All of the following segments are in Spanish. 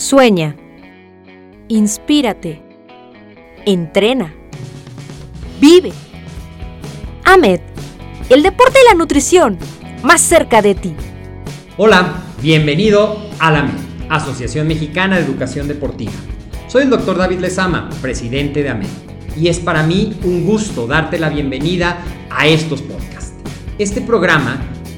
Sueña. Inspírate. Entrena. Vive. AMED. El deporte y la nutrición. Más cerca de ti. Hola, bienvenido a la AMED, Asociación Mexicana de Educación Deportiva. Soy el doctor David Lezama, presidente de AMED. Y es para mí un gusto darte la bienvenida a estos podcasts. Este programa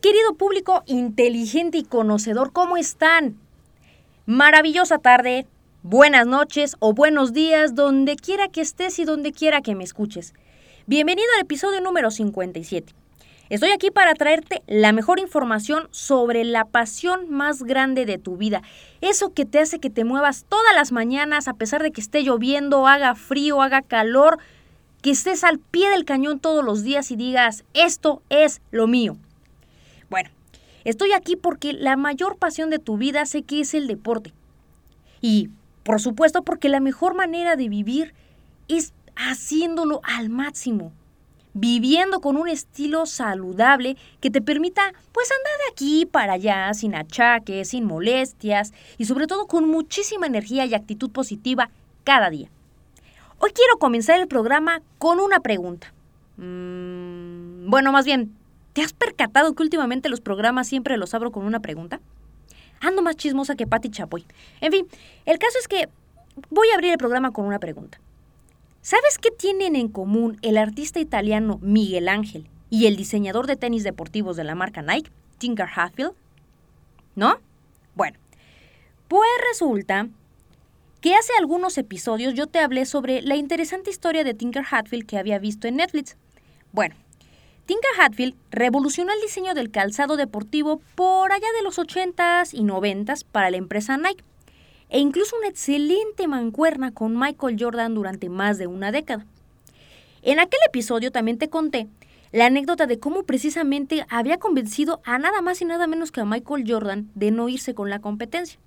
querido público inteligente y conocedor, ¿cómo están? Maravillosa tarde, buenas noches o buenos días, donde quiera que estés y donde quiera que me escuches. Bienvenido al episodio número 57. Estoy aquí para traerte la mejor información sobre la pasión más grande de tu vida. Eso que te hace que te muevas todas las mañanas a pesar de que esté lloviendo, haga frío, haga calor, que estés al pie del cañón todos los días y digas, esto es lo mío. Bueno, estoy aquí porque la mayor pasión de tu vida sé que es el deporte. Y, por supuesto, porque la mejor manera de vivir es haciéndolo al máximo, viviendo con un estilo saludable que te permita pues andar de aquí para allá sin achaques, sin molestias y sobre todo con muchísima energía y actitud positiva cada día. Hoy quiero comenzar el programa con una pregunta. Mm, bueno, más bien, ¿te has percatado que últimamente los programas siempre los abro con una pregunta? Ando más chismosa que Patti Chapoy. En fin, el caso es que voy a abrir el programa con una pregunta. ¿Sabes qué tienen en común el artista italiano Miguel Ángel y el diseñador de tenis deportivos de la marca Nike, Tinker Hatfield? ¿No? Bueno, pues resulta que hace algunos episodios yo te hablé sobre la interesante historia de Tinker Hatfield que había visto en Netflix. Bueno, Tinker Hatfield revolucionó el diseño del calzado deportivo por allá de los 80s y 90s para la empresa Nike e incluso una excelente mancuerna con Michael Jordan durante más de una década. En aquel episodio también te conté la anécdota de cómo precisamente había convencido a nada más y nada menos que a Michael Jordan de no irse con la competencia.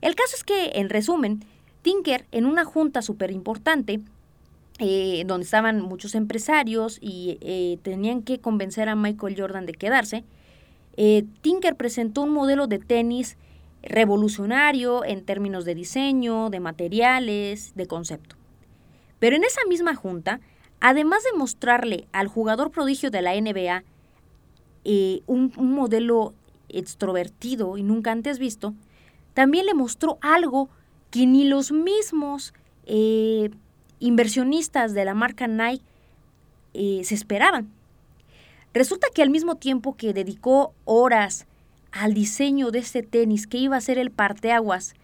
El caso es que, en resumen, Tinker, en una junta súper importante, eh, donde estaban muchos empresarios y eh, tenían que convencer a Michael Jordan de quedarse, eh, Tinker presentó un modelo de tenis revolucionario en términos de diseño, de materiales, de concepto. Pero en esa misma junta, además de mostrarle al jugador prodigio de la NBA un, modelo extrovertido y nunca antes visto, también le mostró algo que ni los mismos inversionistas de la marca Nike eh, se esperaban. Resulta que al mismo tiempo que dedicó horas al diseño de este tenis que iba a ser el parteaguas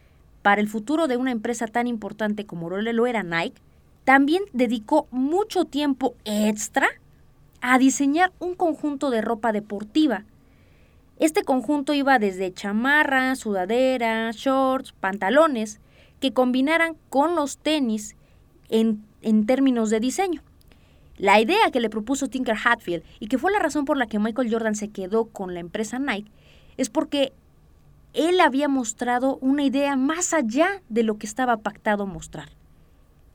para el futuro de una empresa tan importante como lo era Nike, también dedicó mucho tiempo extra a diseñar un conjunto de ropa deportiva. Este conjunto iba desde chamarras, sudaderas, shorts, pantalones, que combinaran con los tenis en, en términos de diseño. La idea que le propuso Tinker Hatfield y que fue la razón por la que Michael Jordan se quedó con la empresa Nike es porque él había mostrado una idea más allá de lo que estaba pactado mostrar.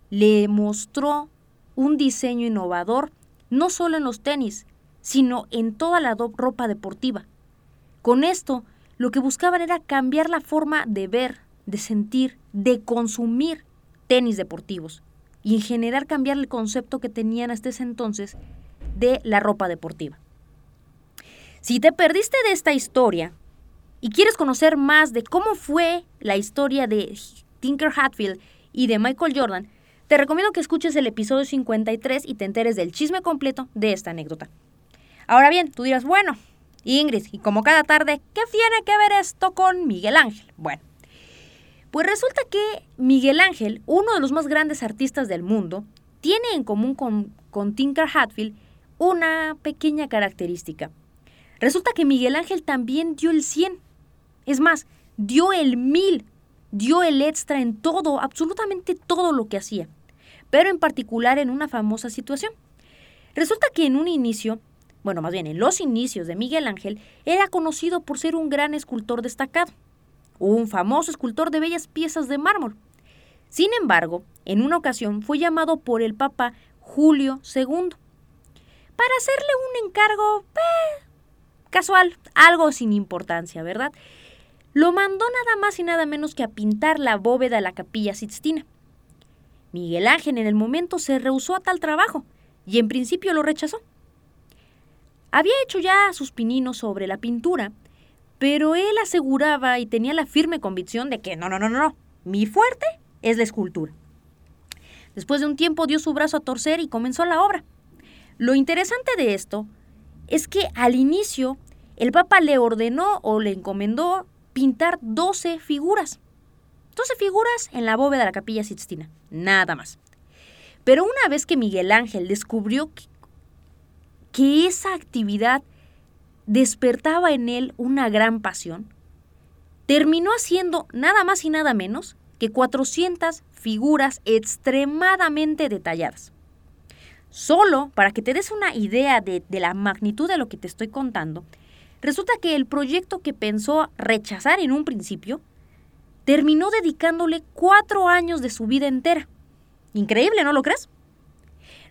Le mostró un diseño innovador no solo en los tenis, sino en toda la ropa deportiva. Con esto, lo que buscaban era cambiar la forma de ver, de sentir, de consumir tenis deportivos y en general cambiar el concepto que tenían hasta ese entonces de la ropa deportiva. Si te perdiste de esta historia y quieres conocer más de cómo fue la historia de Tinker Hatfield y de Michael Jordan, te recomiendo que escuches el episodio 53 y te enteres del chisme completo de esta anécdota. Ahora bien, tú dirás, bueno, Ingrid, y como cada tarde, ¿qué tiene que ver esto con Miguel Ángel? Bueno, pues resulta que Miguel Ángel, uno de los más grandes artistas del mundo, tiene en común con, con Tinker Hatfield una pequeña característica. Resulta que Miguel Ángel también dio el 100. Es más, dio el 1000, dio el extra en todo, absolutamente todo lo que hacía, pero en particular en una famosa situación. Resulta que en un inicio bueno, más bien en los inicios de Miguel Ángel, era conocido por ser un gran escultor destacado, un famoso escultor de bellas piezas de mármol. Sin embargo, en una ocasión fue llamado por el Papa Julio II para hacerle un encargo eh, casual, algo sin importancia, ¿verdad? Lo mandó nada más y nada menos que a pintar la bóveda de la capilla Sixtina. Miguel Ángel en el momento se rehusó a tal trabajo y en principio lo rechazó. Había hecho ya sus pininos sobre la pintura, pero él aseguraba y tenía la firme convicción de que no, no, no, no, mi fuerte es la escultura. Después de un tiempo dio su brazo a torcer y comenzó la obra. Lo interesante de esto es que al inicio el Papa le ordenó o le encomendó pintar 12 figuras. 12 figuras en la bóveda de la capilla Sixtina, nada más. Pero una vez que Miguel Ángel descubrió que esa actividad despertaba en él una gran pasión, terminó haciendo nada más y nada menos que 400 figuras extremadamente detalladas. Solo para que te des una idea de, de, la magnitud de lo que te estoy contando, resulta que el proyecto que pensó rechazar en un principio terminó dedicándole cuatro años de su vida entera. Increíble, ¿no lo crees?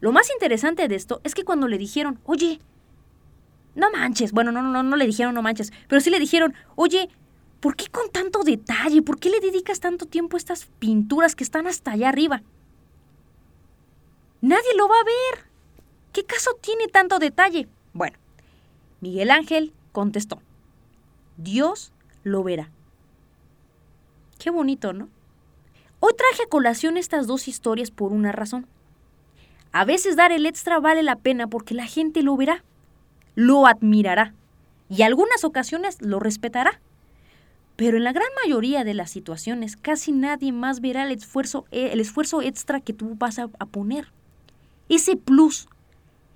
Lo más interesante de esto es que cuando le dijeron, oye, no manches, bueno, no, no, no le dijeron no manches, pero sí le dijeron, oye, ¿por qué con tanto detalle? ¿Por qué le dedicas tanto tiempo a estas pinturas que están hasta allá arriba? Nadie lo va a ver. ¿Qué caso tiene tanto detalle? Bueno, Miguel Ángel contestó, Dios lo verá. Qué bonito, ¿no? Hoy traje a colación estas dos historias por una razón. A veces dar el extra vale la pena porque la gente lo verá, lo admirará y algunas ocasiones lo respetará. Pero en la gran mayoría de las situaciones casi nadie más verá el esfuerzo, el esfuerzo extra que tú vas a, a poner. Ese plus,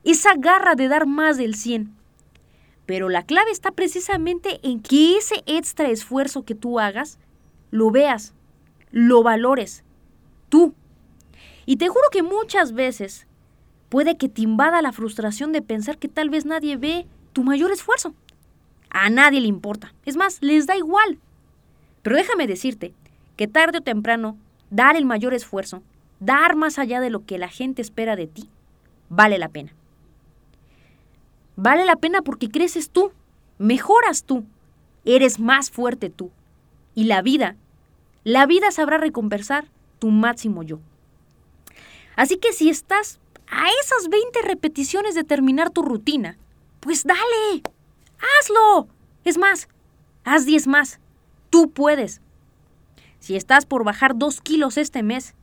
esa garra de dar más del 100. Pero la clave está precisamente en que ese extra esfuerzo que tú hagas, lo veas, lo valores, tú y te juro que muchas veces puede que te invada la frustración de pensar que tal vez nadie ve tu mayor esfuerzo. A nadie le importa. Es más, les da igual. Pero déjame decirte que tarde o temprano, dar el mayor esfuerzo, dar más allá de lo que la gente espera de ti, vale la pena. Vale la pena porque creces tú, mejoras tú, eres más fuerte tú. Y la vida, la vida sabrá recompensar tu máximo yo. Así que si estás a esas 20 repeticiones de terminar tu rutina, pues dale, hazlo. Es más, haz 10 más. Tú puedes. Si estás por bajar 2 kilos este mes,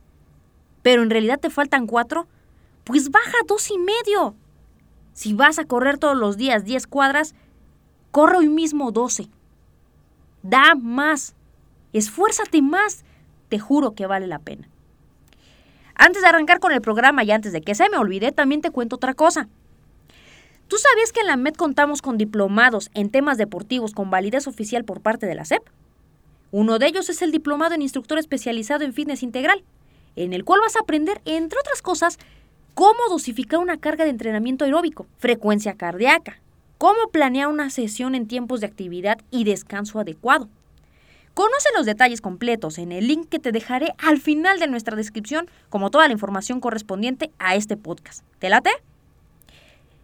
pero en realidad te faltan 4, pues baja dos y medio. Si vas a correr todos los días 10 cuadras, corre hoy mismo 12. Da más. Esfuérzate más. Te juro que vale la pena. Antes de arrancar con el programa y antes de que se me olvide, también te cuento otra cosa. ¿Tú sabías que en la MED contamos con diplomados en temas deportivos con validez oficial por parte de la SEP? Uno de ellos es el diplomado en instructor especializado en fitness integral, en el cual vas a aprender, entre otras cosas, cómo dosificar una carga de entrenamiento aeróbico, frecuencia cardíaca, cómo planear una sesión en tiempos de actividad y descanso adecuado, Conoce los detalles completos en el link que te dejaré al final de nuestra descripción, como toda la información correspondiente a este podcast. ¿Te late?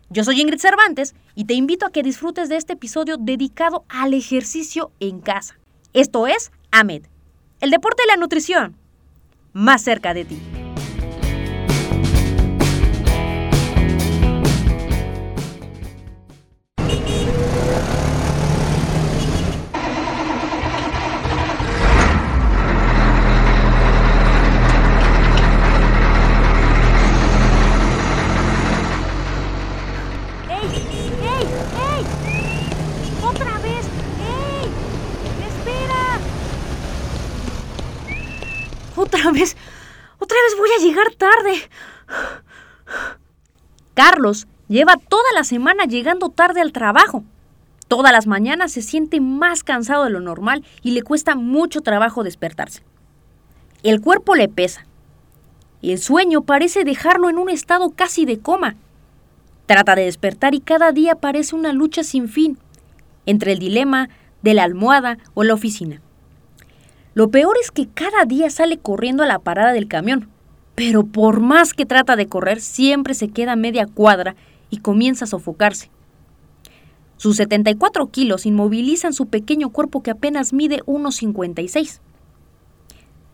Yo soy Ingrid Cervantes y te invito a que disfrutes de este episodio dedicado al ejercicio en casa. Esto es AMED, el deporte y la nutrición. más cerca de ti. Otra vez, otra vez voy a llegar tarde. Carlos lleva toda la semana llegando tarde al trabajo. Todas las mañanas se siente más cansado de lo normal y le cuesta mucho trabajo despertarse. El cuerpo le pesa. El sueño parece dejarlo en un estado casi de coma. Trata de despertar y cada día parece una lucha sin fin entre el dilema de la almohada o la oficina. Lo peor es que cada día sale corriendo a la parada del camión, pero por más que trata de correr, siempre se queda media cuadra y comienza a sofocarse. Sus 74 kilos inmovilizan su pequeño cuerpo que apenas mide 1,56.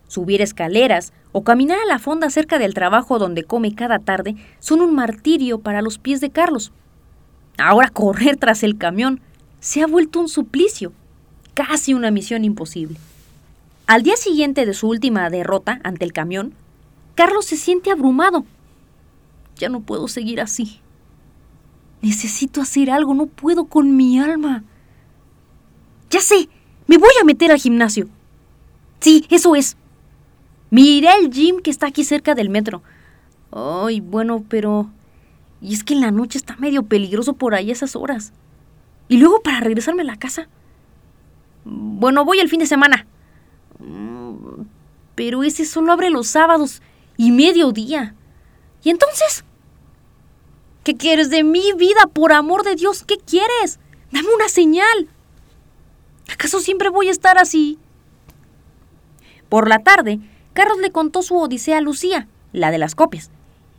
Subir escaleras o caminar a la fonda cerca del trabajo donde come cada tarde son un martirio para los pies de Carlos. Ahora correr tras el camión se ha vuelto un suplicio, casi una misión imposible. Al día siguiente de su última derrota ante el camión, Carlos se siente abrumado. Ya no puedo seguir así. Necesito hacer algo, no puedo con mi alma. Ya sé, me voy a meter al gimnasio. Sí, eso es. Me iré al gym que está aquí cerca del metro. Ay, bueno, pero... Y es que en la noche está medio peligroso por ahí esas horas. Y luego para regresarme a la casa. Bueno, voy el fin de semana. Pero ese solo abre los sábados y mediodía. ¿Y entonces? ¿Qué quieres de mi vida, por amor de Dios? ¿Qué quieres? Dame una señal. ¿Acaso siempre voy a estar así? Por la tarde, Carlos le contó su odisea a Lucía, la de las copias.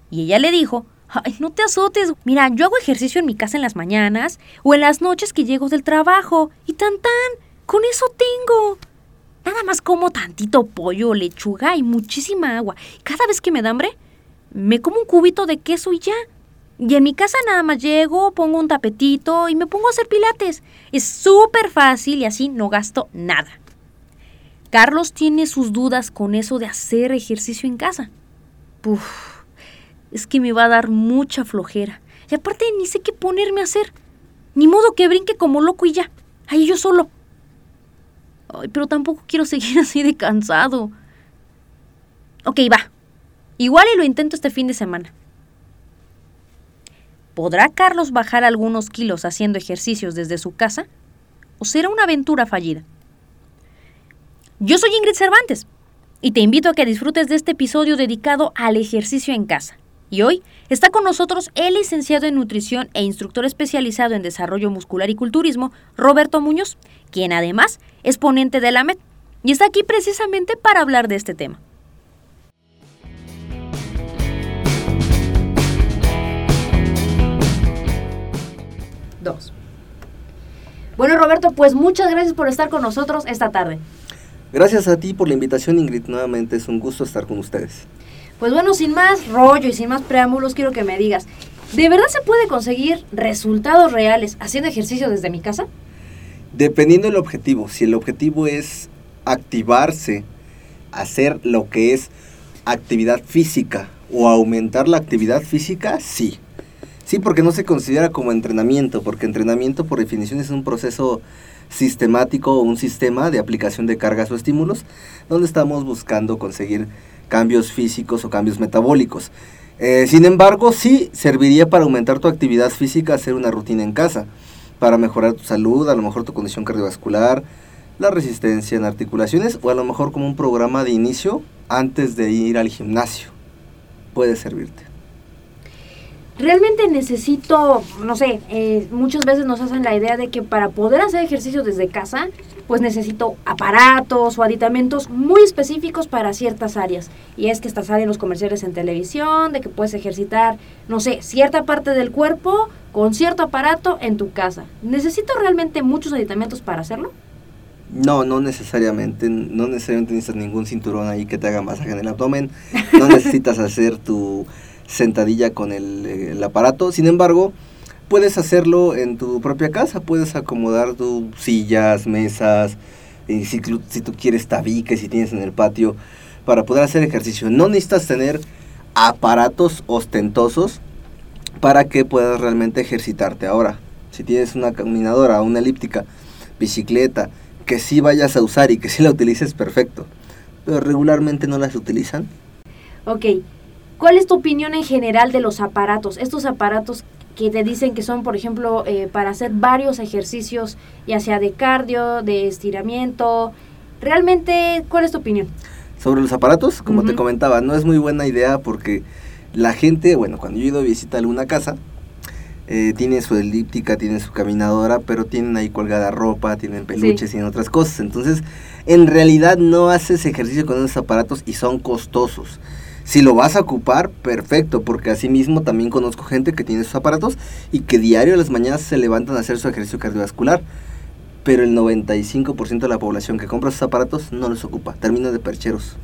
Y ella le dijo, ay, no te azotes. Mira, yo hago ejercicio en mi casa en las mañanas o en las noches que llego del trabajo. Y tan tan, con eso tengo. Nada más como tantito pollo, lechuga y muchísima agua. Cada vez que me da hambre, me como un cubito de queso y ya. Y en mi casa nada más llego, pongo un tapetito y me pongo a hacer pilates. Es súper fácil y así no gasto nada. Carlos tiene sus dudas con eso de hacer ejercicio en casa. Puf, es que me va a dar mucha flojera. Y aparte ni sé qué ponerme a hacer. Ni modo que brinque como loco y ya. Ahí yo solo. Ay, pero tampoco quiero seguir así de cansado. Ok, va. Igual y lo intento este fin de semana. ¿Podrá Carlos bajar algunos kilos haciendo ejercicios desde su casa? ¿O será una aventura fallida? Yo soy Ingrid Cervantes y te invito a que disfrutes de este episodio dedicado al ejercicio en casa. Y hoy está con nosotros el licenciado en nutrición e instructor especializado en desarrollo muscular y culturismo, Roberto Muñoz, quien además es ponente de la MED y está aquí precisamente para hablar de este tema. Dos. Bueno, Roberto, pues muchas gracias por estar con nosotros esta tarde. Gracias a ti por la invitación, Ingrid. Nuevamente es un gusto estar con ustedes. Pues bueno, sin más rollo y sin más preámbulos, quiero que me digas, ¿de verdad se puede conseguir resultados reales haciendo ejercicio desde mi casa? Dependiendo del objetivo, si el objetivo es activarse, hacer lo que es actividad física o aumentar la actividad física, sí. Sí, porque no se considera como entrenamiento, porque entrenamiento por definición es un proceso sistemático o un sistema de aplicación de cargas o estímulos donde estamos buscando conseguir cambios físicos o cambios metabólicos. Eh, sin embargo, sí serviría para aumentar tu actividad física hacer una rutina en casa, para mejorar tu salud, a lo mejor tu condición cardiovascular, la resistencia en articulaciones o a lo mejor como un programa de inicio antes de ir al gimnasio. Puede servirte realmente necesito, no sé, eh, muchas veces nos hacen la idea de que para poder hacer ejercicio desde casa, pues necesito aparatos o aditamentos muy específicos para ciertas áreas. Y es que estás en los comerciales en televisión, de que puedes ejercitar, no sé, cierta parte del cuerpo con cierto aparato en tu casa. ¿Necesito realmente muchos aditamentos para hacerlo? No, no necesariamente, no necesariamente necesitas ningún cinturón ahí que te haga masaje en el abdomen, no necesitas hacer tu sentadilla con el, el, aparato, sin embargo, puedes hacerlo en tu propia casa, puedes acomodar tus sillas, mesas, y si, si tú quieres tabiques, si tienes en el patio, para poder hacer ejercicio. No necesitas tener aparatos ostentosos para que puedas realmente ejercitarte. Ahora, si tienes una caminadora, una elíptica, bicicleta, que sí vayas a usar y que sí la utilices, perfecto. Pero regularmente no las utilizan. Ok. ¿Cuál es tu opinión en general de los aparatos? Estos aparatos que te dicen que son, por ejemplo, eh, para hacer varios ejercicios, ya sea de cardio, de estiramiento. Realmente, ¿cuál es tu opinión? Sobre los aparatos, como te comentaba, no es muy buena idea porque la gente, bueno, cuando yo he ido a visitar alguna casa, eh, tienen su elíptica, tienen su caminadora, pero tienen ahí colgada ropa, tienen peluches, y tienen otras cosas. Entonces, en realidad no haces ejercicio con esos aparatos y son costosos. Si lo vas a ocupar, perfecto, porque así mismo también conozco gente que tiene sus aparatos y que diario a las mañanas se levantan a hacer su ejercicio cardiovascular. Pero el 95% de la población que compra esos aparatos no los ocupa, termina de percheros.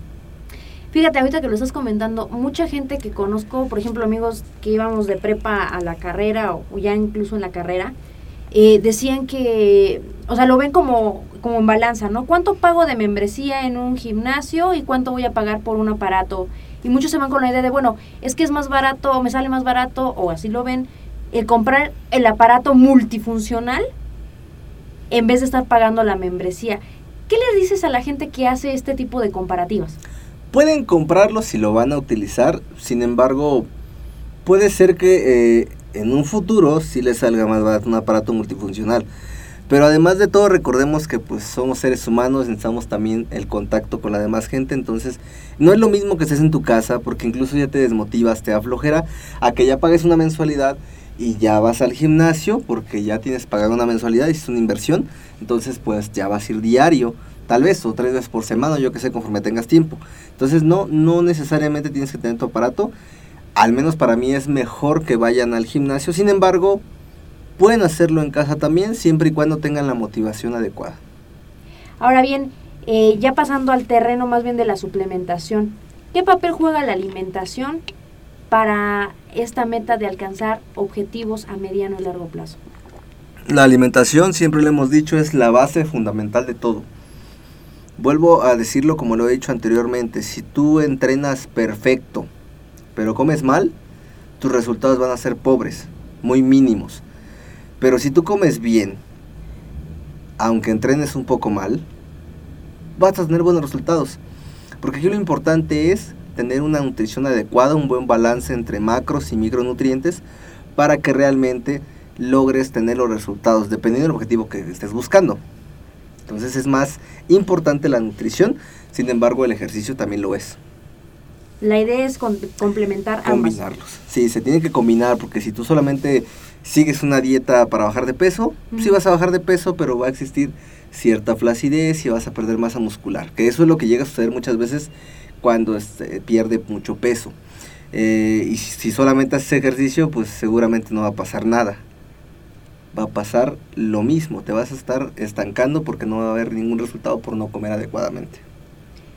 Fíjate, ahorita que lo estás comentando, mucha gente que conozco, por ejemplo, amigos que íbamos de prepa a la carrera o, ya incluso en la carrera, eh, decían que, o sea, lo ven como, como en balanza, ¿no? ¿Cuánto pago de membresía en un gimnasio y cuánto voy a pagar por un aparato? Y muchos se van con la idea de, bueno, es que es más barato, o me sale más barato, o así lo ven, el comprar el aparato multifuncional en vez de estar pagando la membresía. ¿Qué le dices a la gente que hace este tipo de comparativas? Pueden comprarlo si lo van a utilizar, sin embargo, puede ser que eh, en un futuro sí les salga más barato un aparato multifuncional. Pero además de todo, recordemos que pues somos seres humanos, necesitamos también el contacto con la demás gente, entonces no es lo mismo que estés en tu casa, porque incluso ya te desmotivas, te aflojera, a que ya pagues una mensualidad y ya vas al gimnasio, porque ya tienes pagado una mensualidad es una inversión, entonces pues ya vas a ir diario tal vez, o tres veces por semana, yo que sé, conforme tengas tiempo. Entonces, no, no necesariamente tienes que tener tu aparato. Al menos para mí es mejor que vayan al gimnasio. Sin embargo, pueden hacerlo en casa también, siempre y cuando tengan la motivación adecuada. Ahora bien, eh, ya pasando al terreno más bien de la suplementación, ¿qué papel juega la alimentación para esta meta de alcanzar objetivos a mediano y largo plazo? La alimentación, siempre lo hemos dicho, es la base fundamental de todo. Vuelvo a decirlo como lo he dicho anteriormente, si tú entrenas perfecto, pero comes mal, tus resultados van a ser pobres, muy mínimos. Pero si tú comes bien, aunque entrenes un poco mal, vas a tener buenos resultados. Porque aquí lo importante es tener una nutrición adecuada, un buen balance entre macros y micronutrientes para que realmente logres tener los resultados, dependiendo del objetivo que estés buscando. Entonces es más importante la nutrición, sin embargo el ejercicio también lo es. La idea es complementar Combinarlos. Sí, se tiene que combinar porque si tú solamente sigues una dieta para bajar de peso, sí vas a bajar de peso, pero va a existir cierta flacidez y vas a perder masa muscular, que eso es lo que llega a suceder muchas veces cuando este, pierde mucho peso. Eh, y si solamente haces ejercicio, pues seguramente no va a pasar nada va a pasar lo mismo, te vas a estar estancando porque no va a haber ningún resultado por no comer adecuadamente.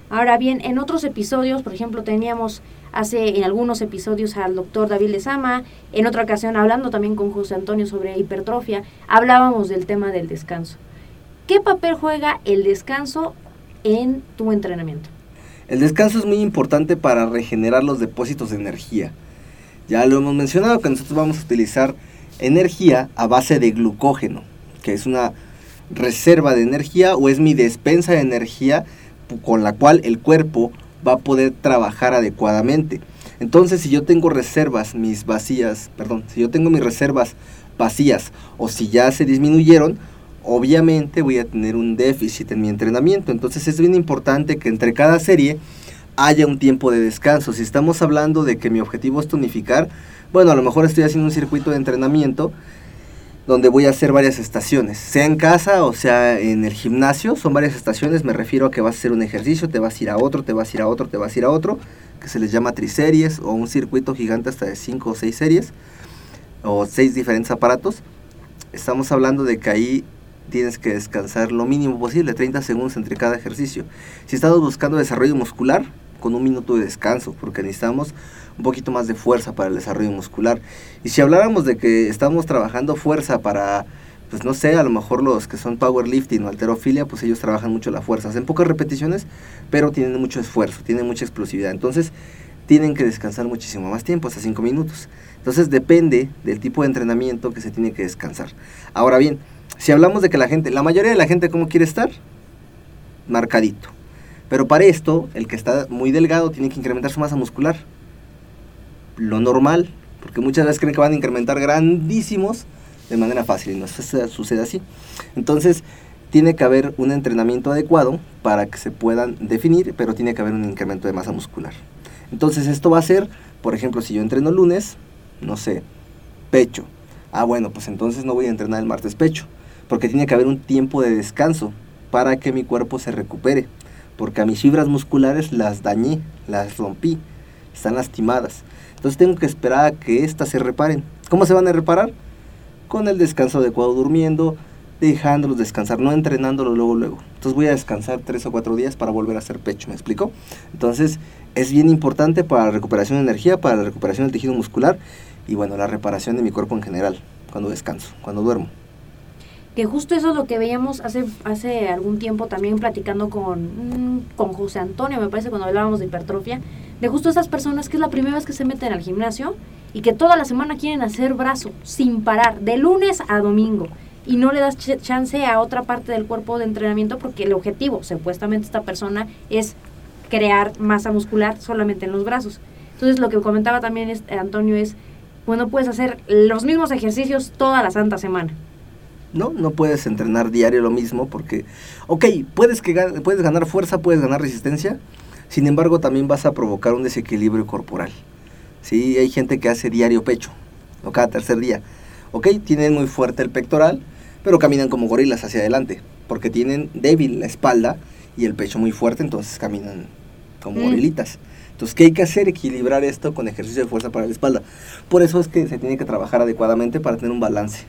Ahora bien, en otros episodios, por ejemplo, teníamos hace en algunos episodios al doctor David Lezama, en otra ocasión hablando también con José Antonio sobre hipertrofia, hablábamos del tema del descanso. ¿Qué papel juega el descanso en tu entrenamiento? El descanso es muy importante para regenerar los depósitos de energía. Ya lo hemos mencionado que nosotros vamos a utilizar energía a base de glucógeno, que es una reserva de energía o es mi despensa de energía con la cual el cuerpo va a poder trabajar adecuadamente. Entonces, si yo tengo reservas, mis vacías, perdón, si yo tengo mis reservas vacías o si ya se disminuyeron, obviamente voy a tener un déficit en mi entrenamiento. Entonces, es bien importante que entre cada serie haya un tiempo de descanso. Si estamos hablando de que mi objetivo es tonificar, bueno, a lo mejor estoy haciendo un circuito de entrenamiento donde voy a hacer varias estaciones, sea en casa o sea en el gimnasio, son varias estaciones, me refiero a que vas a hacer un ejercicio, te vas a ir a otro, te vas a ir a otro, te vas a ir a otro, que se les llama triseries o un circuito gigante hasta de 5 o 6 series o 6 diferentes aparatos. Estamos hablando de que ahí tienes que descansar lo mínimo posible, 30 segundos entre cada ejercicio. Si estás buscando desarrollo muscular, con un minuto de descanso, porque necesitamos un poquito más de fuerza para el desarrollo muscular. Y si habláramos de que estamos trabajando fuerza para, pues no sé, a lo mejor los que son powerlifting o alterofilia, pues ellos trabajan mucho la fuerza, hacen pocas repeticiones, pero tienen mucho esfuerzo, tienen mucha explosividad. Entonces, tienen que descansar muchísimo más tiempo, hasta 5 minutos. Entonces depende del tipo de entrenamiento que se tiene que descansar. Ahora bien, si hablamos de que la gente, la mayoría de la gente, ¿cómo quiere estar? Marcadito. Pero para esto, el que está muy delgado tiene que incrementar su masa muscular. Lo normal, porque muchas veces creen que van a incrementar grandísimos de manera fácil y no sucede así. Entonces, tiene que haber un entrenamiento adecuado para que se puedan definir, pero tiene que haber un incremento de masa muscular. Entonces, esto va a ser, por ejemplo, si yo entreno lunes, no sé, pecho. Ah, bueno, pues entonces no voy a entrenar el martes pecho, porque tiene que haber un tiempo de descanso para que mi cuerpo se recupere porque a mis fibras musculares las dañé, las rompí, están lastimadas. Entonces tengo que esperar a que éstas se reparen. ¿Cómo se van a reparar? Con el descanso adecuado, durmiendo, dejándolos descansar, no entrenándolo luego, luego. Entonces voy a descansar tres o cuatro días para volver a hacer pecho, ¿me explico? Entonces es bien importante para la recuperación de energía, para la recuperación del tejido muscular y bueno, la reparación de mi cuerpo en general, cuando descanso, cuando duermo que justo eso es lo que veíamos hace, hace algún tiempo también platicando con, mm, con José Antonio, me parece, cuando hablábamos de hipertrofia, de justo esas personas que es la primera vez que se meten al gimnasio y que toda la semana quieren hacer brazo sin parar, de lunes a domingo, y no le das chance a otra parte del cuerpo de entrenamiento porque el objetivo, supuestamente, esta persona es crear masa muscular solamente en los brazos. Entonces, lo que comentaba también es, Antonio es, bueno, puedes hacer los mismos ejercicios toda la santa semana ¿no? No puedes entrenar diario lo mismo porque, ok, puedes, que, puedes ganar fuerza, puedes ganar resistencia, sin embargo también vas a provocar un desequilibrio corporal. ¿sí? Hay gente que hace diario pecho, o cada tercer día. Ok, tienen muy fuerte el pectoral, pero caminan como gorilas hacia adelante, porque tienen débil la espalda y el pecho muy fuerte, entonces caminan como mm. gorilitas. Entonces, ¿qué hay que hacer? Equilibrar esto con ejercicio de fuerza para la espalda. Por eso es que se tiene que trabajar adecuadamente para tener un balance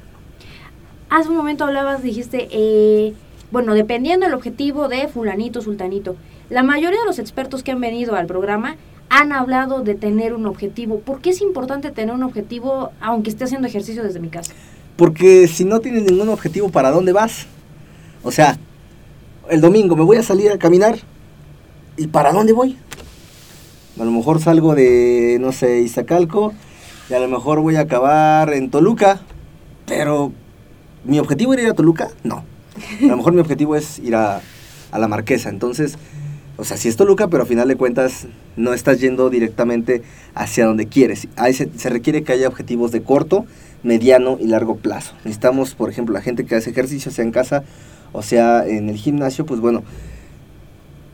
hace un momento hablabas, dijiste, eh, bueno, dependiendo del objetivo de fulanito, sultanito. La mayoría de los expertos que han venido al programa han hablado de tener un objetivo. ¿Por qué es importante tener un objetivo aunque esté haciendo ejercicio desde mi casa? Porque si no tienes ningún objetivo, ¿para dónde vas? O sea, el domingo me voy a salir a caminar y ¿para dónde voy? A lo mejor salgo de, no sé, Izacalco y a lo mejor voy a acabar en Toluca, pero ¿Mi objetivo era ir a Toluca? No. A lo mejor mi objetivo es ir a, la Marquesa. Entonces, o sea, sí es Toluca, pero a final de cuentas no estás yendo directamente hacia donde quieres. Ahí se, requiere que haya objetivos de corto, mediano y largo plazo. Necesitamos, por ejemplo, la gente que hace ejercicio, sea en casa o sea en el gimnasio, pues bueno,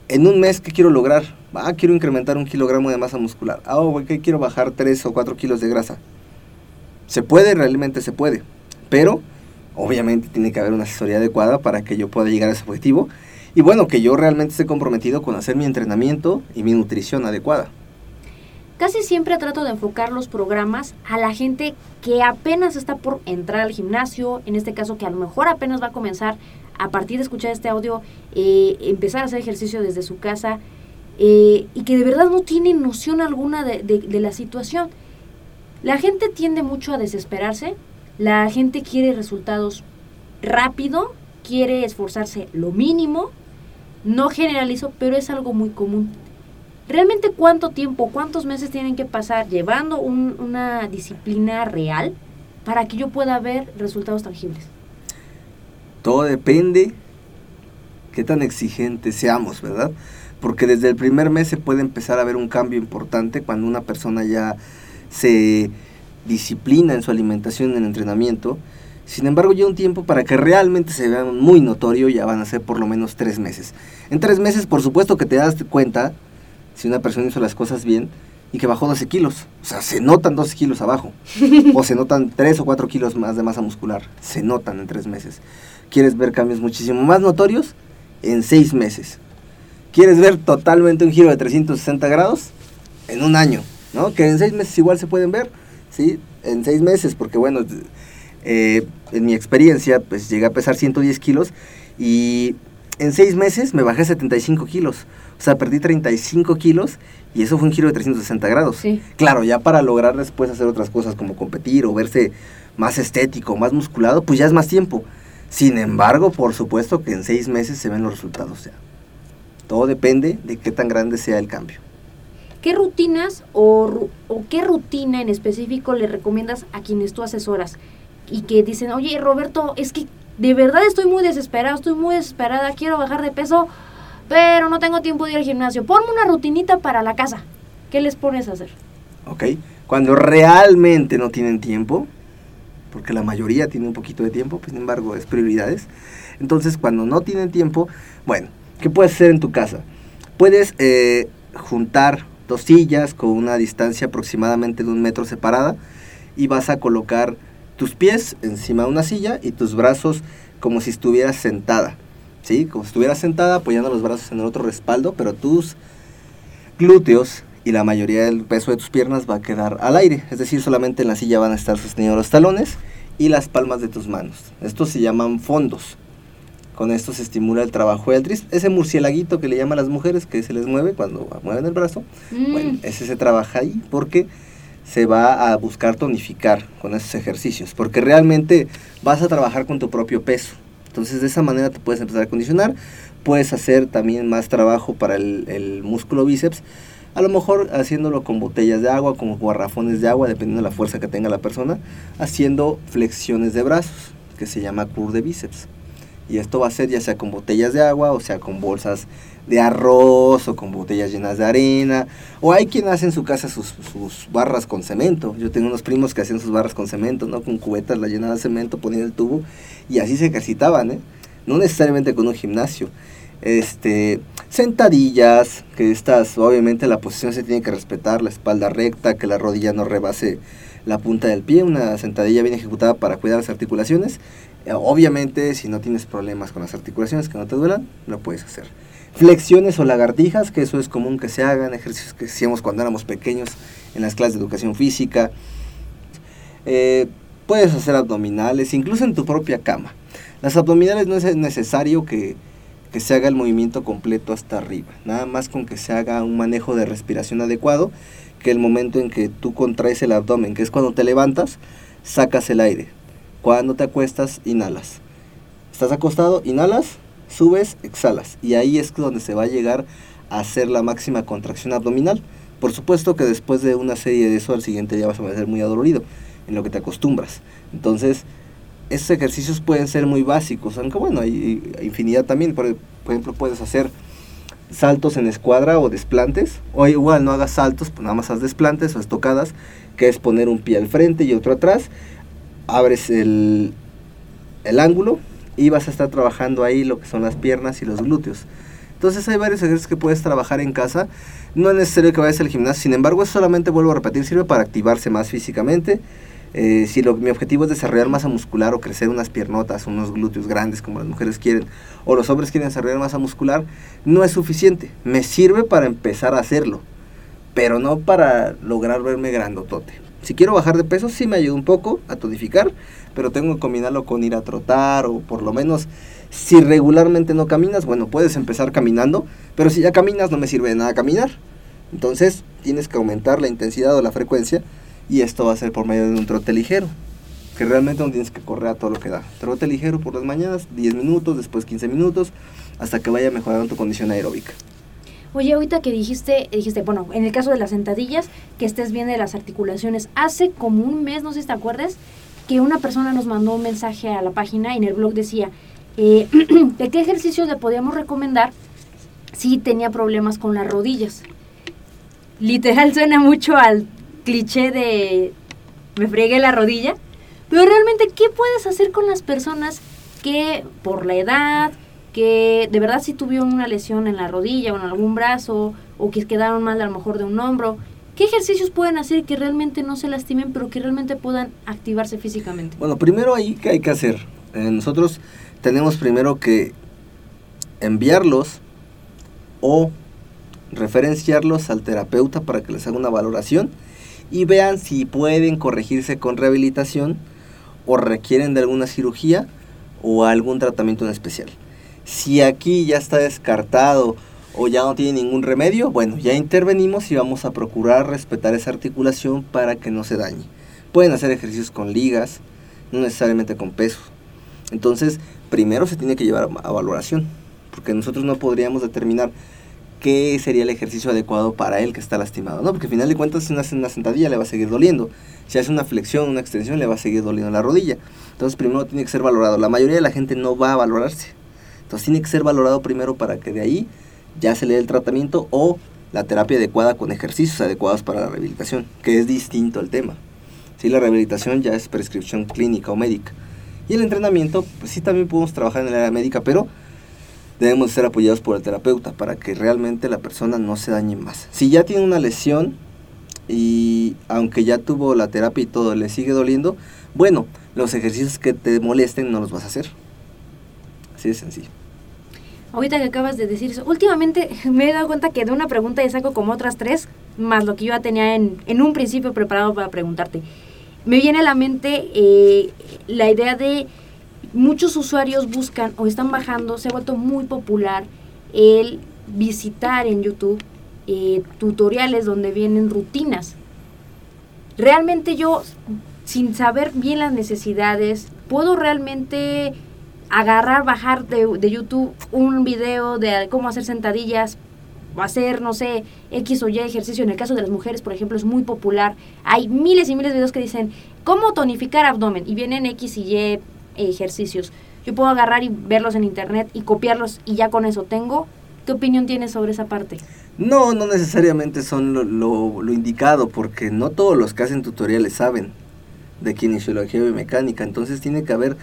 en un mes, ¿qué quiero lograr? Ah, quiero incrementar un kilogramo de masa muscular. Ah, oh, ¿qué quiero bajar 3 o 4 kilos de grasa? Se puede, realmente se puede. Pero obviamente tiene que haber una asesoría adecuada para que yo pueda llegar a ese objetivo. Y bueno, que yo realmente esté comprometido con hacer mi entrenamiento y mi nutrición adecuada. Casi siempre trato de enfocar los programas a la gente que apenas está por entrar al gimnasio, en este caso que a lo mejor apenas va a comenzar a partir de escuchar este audio, eh, empezar a hacer ejercicio desde su casa eh, y que de verdad no tiene noción alguna de la situación. La gente tiende mucho a desesperarse la gente quiere resultados rápido, quiere esforzarse lo mínimo. No generalizo, pero es algo muy común. ¿Realmente cuánto tiempo, cuántos meses tienen que pasar llevando una disciplina real para que yo pueda ver resultados tangibles? Todo depende qué tan exigentes seamos, ¿verdad? Porque desde el primer mes se puede empezar a ver un cambio importante cuando una persona ya se disciplina en su alimentación, en el entrenamiento. Sin embargo, ya un tiempo para que realmente se vean muy notorio, ya van a ser por lo menos tres meses. En tres meses, por supuesto que te das cuenta si una persona hizo las cosas bien y que bajó 12 kilos. O sea, se notan 12 kilos abajo. o se notan 3 o 4 kilos más de masa muscular. Se notan en tres meses. ¿Quieres ver cambios muchísimo más notorios? En seis meses. ¿Quieres ver totalmente un giro de 360 grados? En un año. ¿no? Que en seis meses igual se pueden ver ¿sí? En seis meses, porque bueno, Eh, en mi experiencia, pues llegué a pesar 110 kilos y en seis meses me bajé 75 kilos. O sea, perdí 35 kilos y eso fue un giro de 360 grados. Sí. Claro, ya para lograr después hacer otras cosas como competir o verse más estético, más musculado, pues ya es más tiempo. Sin embargo, por supuesto que en seis meses se ven los resultados ya. Todo depende de qué tan grande sea el cambio. ¿Qué rutinas o, o qué rutina en específico le recomiendas a quienes tú asesoras? Y que dicen, oye Roberto, es que de verdad estoy muy desesperado, estoy muy desesperada, quiero bajar de peso, pero no tengo tiempo de ir al gimnasio. Ponme una rutinita para la casa. ¿Qué les pones a hacer? ¿Ok? Cuando realmente no tienen tiempo, porque la mayoría tiene un poquito de tiempo, pues, sin embargo es prioridades. Entonces, cuando no tienen tiempo, bueno, ¿qué puedes hacer en tu casa? Puedes eh, juntar dos sillas con una distancia aproximadamente de un metro separada y vas a colocar tus pies encima de una silla y tus brazos como si estuvieras sentada. ¿Sí? Como si estuvieras sentada apoyando los brazos en el otro respaldo, pero tus glúteos y la mayoría del peso de tus piernas va a quedar al aire. Es decir, solamente en la silla van a estar sostenidos los talones y las palmas de tus manos. Estos se llaman fondos. Con esto se estimula el trabajo del tríceps. Ese murcielaguito que le llaman las mujeres, que se les mueve cuando mueven el brazo, Mm, bueno, ese se trabaja ahí porque se va a buscar tonificar con esos ejercicios, porque realmente vas a trabajar con tu propio peso. Entonces de esa manera te puedes empezar a condicionar, puedes hacer también más trabajo para el, músculo bíceps, a lo mejor haciéndolo con botellas de agua, con garrafones de agua, dependiendo de la fuerza que tenga la persona, haciendo flexiones de brazos, que se llama curl de bíceps. Y esto va a ser ya sea con botellas de agua, o sea con bolsas de arroz, o con botellas llenas de arena, o hay quien hace en su casa sus, barras con cemento. Yo tengo unos primos que hacían sus barras con cemento, ¿no? Con cubetas, la llenaban de cemento, ponían el tubo, y así se ejercitaban, ¿eh? No necesariamente con un gimnasio. Este, sentadillas, que estas, obviamente la posición se tiene que respetar, la espalda recta, que la rodilla no rebase la punta del pie, una sentadilla bien ejecutada para cuidar las articulaciones. Obviamente, si no tienes problemas con las articulaciones que no te duelan, lo puedes hacer. Flexiones o lagartijas, que eso es común que se hagan, ejercicios que hacíamos cuando éramos pequeños en las clases de educación física. Eh, puedes hacer abdominales, incluso en tu propia cama. Las abdominales no es necesario que, que se haga el movimiento completo hasta arriba, nada más con que se haga un manejo de respiración adecuado, que el momento en que tú contraes el abdomen, que es cuando te levantas, sacas el aire. Cuando te acuestas, inhalas. Estás acostado, inhalas, subes, exhalas. Y ahí es donde se va a llegar a hacer la máxima contracción abdominal. Por supuesto que después de una serie de eso, al siguiente día vas a ser muy adolorido, en lo que te acostumbras. Entonces, esos ejercicios pueden ser muy básicos, aunque bueno, hay infinidad también. Por, por ejemplo, puedes hacer saltos en escuadra o desplantes. O igual no hagas saltos, pues nada más haz desplantes o estocadas, que es poner un pie al frente y otro atrás. Abres el, el ángulo y vas a estar trabajando ahí lo que son las piernas y los glúteos. Entonces hay varios ejercicios que puedes trabajar en casa. No es necesario que vayas al gimnasio, sin embargo, es solamente, vuelvo a repetir, sirve para activarse más físicamente. Eh, si lo, mi objetivo es desarrollar masa muscular o crecer unas piernotas, unos glúteos grandes como las mujeres quieren, o los hombres quieren desarrollar masa muscular, no es suficiente. Me sirve para empezar a hacerlo, pero no para lograr verme grandotote. Si quiero bajar de peso, sí me ayuda un poco a tonificar, pero tengo que combinarlo con ir a trotar o por lo menos si regularmente no caminas, bueno, puedes empezar caminando, pero si ya caminas no me sirve de nada caminar. Entonces tienes que aumentar la intensidad o la frecuencia y esto va a ser por medio de un trote ligero, que realmente no tienes que correr a todo lo que da. Trote ligero por las mañanas, 10 minutos, después 15 minutos, hasta que vaya mejorando tu condición aeróbica. Oye, ahorita que dijiste, dijiste, bueno, en el caso de las sentadillas, que estés bien de las articulaciones. Hace como un mes, no sé si te acuerdas, que una persona nos mandó un mensaje a la página y en el blog decía, eh, ¿de qué ejercicios le podíamos recomendar si tenía problemas con las rodillas? Literal suena mucho al cliché de me fregué la rodilla, pero realmente, ¿qué puedes hacer con las personas que por la edad, que de verdad sí tuvieron una lesión en la rodilla o en algún brazo, o que quedaron mal a lo mejor de un hombro? ¿Qué ejercicios pueden hacer que realmente no se lastimen, pero que realmente puedan activarse físicamente? Bueno, primero ahí, ¿qué hay que hacer? Eh, nosotros tenemos primero que enviarlos o referenciarlos al terapeuta para que les haga una valoración y vean si pueden corregirse con rehabilitación o requieren de alguna cirugía o algún tratamiento en especial. Si aquí ya está descartado o ya no tiene ningún remedio, bueno, ya intervenimos y vamos a procurar respetar esa articulación para que no se dañe. Pueden hacer ejercicios con ligas, no necesariamente con peso. Entonces, primero se tiene que llevar a valoración, porque nosotros no podríamos determinar qué sería el ejercicio adecuado para él que está lastimado, ¿no? Porque al final de cuentas, si hace una sentadilla le va a seguir doliendo. Si hace una flexión, una extensión, le va a seguir doliendo la rodilla. Entonces, primero tiene que ser valorado. La mayoría de la gente no va a valorarse. Entonces, tiene que ser valorado primero para que de ahí ya se le dé el tratamiento o la terapia adecuada con ejercicios adecuados para la rehabilitación, que es distinto al tema. Si la rehabilitación ya es prescripción clínica o médica. Y el entrenamiento, pues sí también podemos trabajar en el área médica, pero debemos ser apoyados por el terapeuta para que realmente la persona no se dañe más. Si ya tiene una lesión y aunque ya tuvo la terapia y todo, le sigue doliendo, bueno, los ejercicios que te molesten no los vas a hacer. Así de sencillo. Ahorita que acabas de decir eso, últimamente me he dado cuenta que de una pregunta ya saco como otras tres, más lo que yo tenía en, en un principio preparado para preguntarte. Me viene a la mente eh, la idea de muchos usuarios buscan o están bajando, se ha vuelto muy popular el visitar en YouTube eh, tutoriales donde vienen rutinas. Realmente yo, sin saber bien las necesidades, puedo realmente agarrar, bajar de, de, YouTube un video de cómo hacer sentadillas, hacer, no sé, X o Y ejercicio. En el caso de las mujeres, por ejemplo, es muy popular. Hay miles y miles de videos que dicen cómo tonificar abdomen y vienen X y Y ejercicios. Yo puedo agarrar y verlos en internet y copiarlos y ya con eso tengo. ¿Qué opinión tienes sobre esa parte? No, no necesariamente son lo, indicado, porque no todos los que hacen tutoriales saben de kinesiología y mecánica. Entonces tiene que haber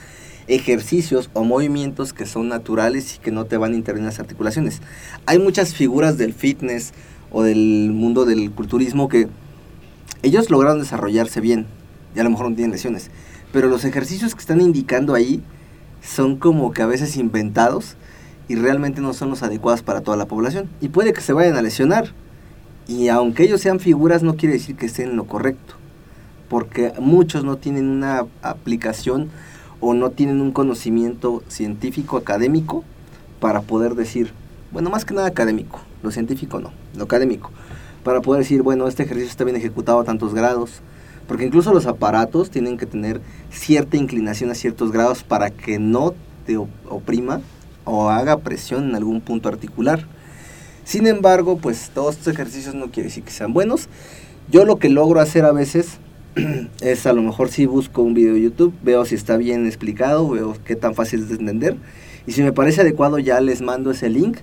ejercicios o movimientos que son naturales y que no te van a intervenir las articulaciones. Hay muchas figuras del fitness o del mundo del culturismo que ellos lograron desarrollarse bien y a lo mejor no tienen lesiones, pero los ejercicios que están indicando ahí son como que a veces inventados y realmente no son los adecuados para toda la población y puede que se vayan a lesionar. Y aunque ellos sean figuras no quiere decir que estén lo correcto, porque muchos no tienen una aplicación o no tienen un conocimiento científico académico para poder decir, bueno, más que nada académico, lo científico no, lo académico, para poder decir, bueno, este ejercicio está bien ejecutado a tantos grados, porque incluso los aparatos tienen que tener cierta inclinación a ciertos grados para que no te oprima o haga presión en algún punto articular. Sin embargo, pues todos estos ejercicios no quiere decir que sean buenos. Yo lo que logro hacer a veces es a lo mejor si busco un video de YouTube, veo si está bien explicado, veo qué tan fácil es de entender. Y si me parece adecuado ya les mando ese link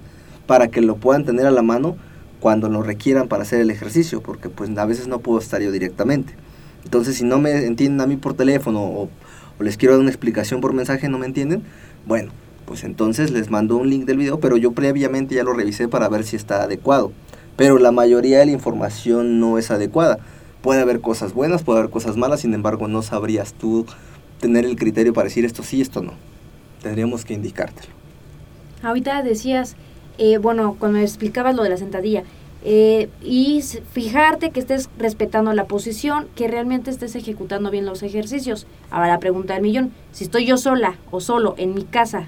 para que lo puedan tener a la mano cuando lo requieran para hacer el ejercicio, porque pues a veces no puedo estar yo directamente. Entonces si no me entienden a mí por teléfono o, o les quiero dar una explicación por mensaje, no me entienden, bueno, pues entonces les mando un link del video, pero yo previamente ya lo revisé para ver si está adecuado. Pero la mayoría de la información no es adecuada puede haber cosas buenas, puede haber cosas malas, sin embargo no sabrías tú tener el criterio para decir esto sí, esto no. Tendríamos que indicártelo. Ahorita decías, eh, bueno, cuando explicabas lo de la sentadilla, eh, y fijarte que estés respetando la posición, que realmente estés ejecutando bien los ejercicios. Ahora la pregunta del millón, si estoy yo sola o solo en mi casa,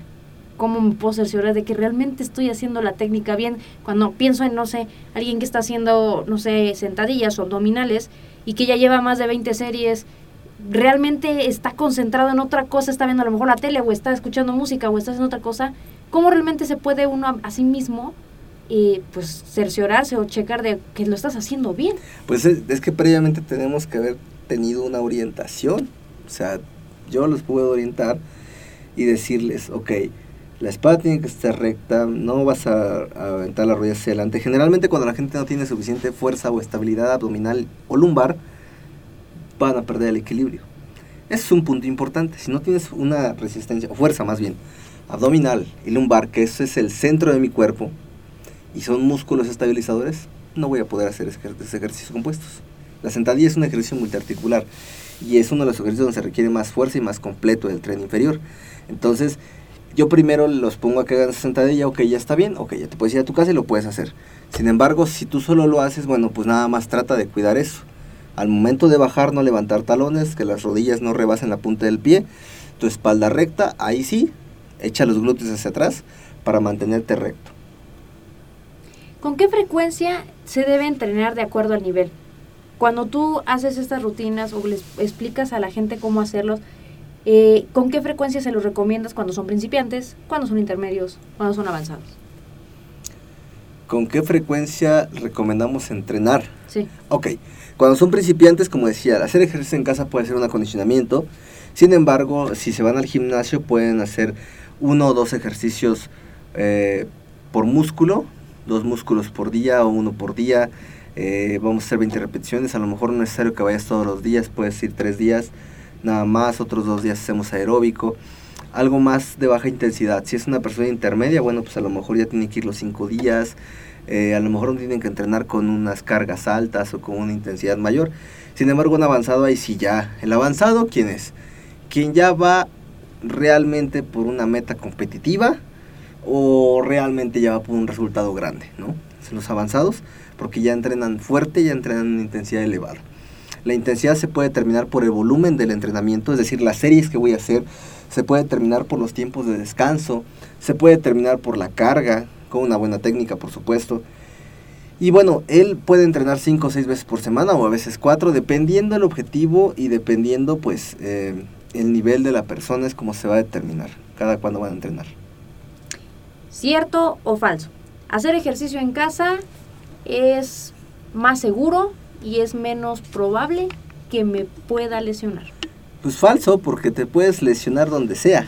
¿cómo me puedo cerciorar de que realmente estoy haciendo la técnica bien? Cuando pienso en, no sé, alguien que está haciendo, no sé, sentadillas o abdominales y que ya lleva más de 20 series, realmente está concentrado en otra cosa, está viendo a lo mejor la tele o está escuchando música o está haciendo otra cosa, ¿cómo realmente se puede uno a, sí mismo eh, pues cerciorarse o checar de que lo estás haciendo bien? Pues es, es, que previamente tenemos que haber tenido una orientación, o sea, yo los puedo orientar y decirles, ok, la espalda tiene que estar recta, no vas a, a aventar la rodilla hacia adelante. Generalmente cuando la gente no tiene suficiente fuerza o estabilidad abdominal o lumbar, van a perder el equilibrio. Es un punto importante. Si no tienes una resistencia, o fuerza más bien, abdominal y lumbar, que ese es el centro de mi cuerpo, y son músculos estabilizadores, no voy a poder hacer esos ejercicios compuestos. La sentadilla es un ejercicio multiarticular y es uno de los ejercicios donde se requiere más fuerza y más completo del tren inferior. Entonces, yo primero los pongo a que hagan sentadilla, ok, ya está bien, ok, ya te puedes ir a tu casa y lo puedes hacer. Sin embargo, si tú solo lo haces, bueno, pues nada más trata de cuidar eso. Al momento de bajar no levantar talones, que las rodillas no rebasen la punta del pie, tu espalda recta, ahí sí, echa los glúteos hacia atrás para mantenerte recto. ¿Con qué frecuencia se debe entrenar de acuerdo al nivel? Cuando tú haces estas rutinas o les explicas a la gente cómo hacerlos, eh, ¿con qué frecuencia se los recomiendas cuando son principiantes, cuando son intermedios, cuando son avanzados? ¿Con qué frecuencia recomendamos entrenar? Sí. Ok, cuando son principiantes, como decía, hacer ejercicio en casa puede ser un acondicionamiento. Sin embargo, si se van al gimnasio pueden hacer uno o dos ejercicios eh, por músculo, dos músculos por día o uno por día. Eh, vamos a hacer 20 repeticiones, a lo mejor no es necesario que vayas todos los días, puedes ir tres días nada más, otros dos días hacemos aeróbico, algo más de baja intensidad. Si es una persona intermedia, bueno, pues a lo mejor ya tiene que ir los cinco días, eh, a lo mejor no tienen que entrenar con unas cargas altas o con una intensidad mayor. Sin embargo, un avanzado ahí sí ya. El avanzado, ¿quién es? Quien ya va realmente por una meta competitiva o realmente ya va por un resultado grande, ¿no? Los avanzados, porque ya entrenan fuerte, ya entrenan en intensidad elevada. La intensidad se puede determinar por el volumen del entrenamiento, es decir, las series que voy a hacer, se puede determinar por los tiempos de descanso, se puede determinar por la carga, con una buena técnica, por supuesto. Y bueno, él puede entrenar 5 o 6 veces por semana o a veces 4, dependiendo el objetivo y dependiendo pues eh, el nivel de la persona es como se va a determinar cada cuándo van a entrenar. ¿Cierto o falso? Hacer ejercicio en casa es más seguro y es menos probable que me pueda lesionar. Pues falso, porque te puedes lesionar donde sea.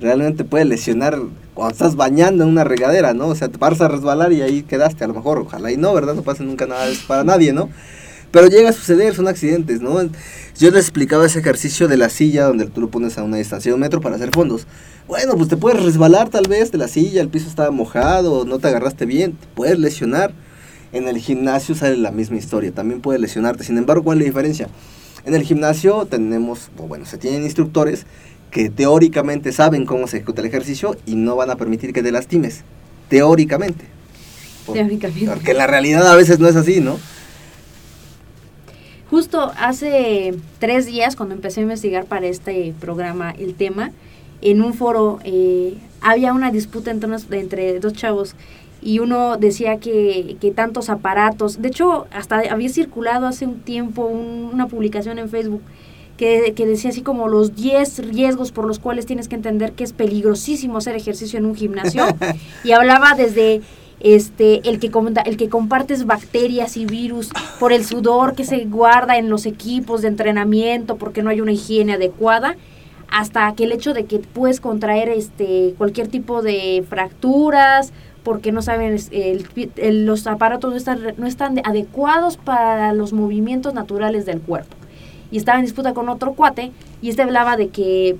Realmente te puedes lesionar cuando estás bañando en una regadera, ¿no? O sea, te vas a resbalar y ahí quedaste, a lo mejor, ojalá y no, ¿verdad? No pasa nunca nada para nadie, ¿no? Pero llega a suceder, son accidentes, ¿no? Yo les explicaba ese ejercicio de la silla donde tú lo pones a una distancia de un metro para hacer fondos. Bueno, pues te puedes resbalar tal vez de la silla, el piso estaba mojado, no te agarraste bien, te puedes lesionar. En el gimnasio sale la misma historia, también puedes lesionarte. Sin embargo, ¿cuál es la diferencia? En el gimnasio tenemos, o bueno, se tienen instructores que teóricamente saben cómo se ejecuta el ejercicio y no van a permitir que te lastimes. Teóricamente. teóricamente. Porque la realidad a veces no es así, ¿no? Justo hace tres días, cuando empecé a investigar para este programa el tema, en un foro eh, había una disputa entre, entre dos chavos y uno decía que, que, tantos aparatos, de hecho hasta había circulado hace un tiempo una publicación en Facebook que, que, decía así como los 10 riesgos por los cuales tienes que entender que es peligrosísimo hacer ejercicio en un gimnasio. Y hablaba desde este el que el que compartes bacterias y virus por el sudor que se guarda en los equipos de entrenamiento porque no hay una higiene adecuada hasta que el hecho de que puedes contraer este cualquier tipo de fracturas porque no saben los aparatos no están no están adecuados para los movimientos naturales del cuerpo y estaba en disputa con otro cuate y este hablaba de que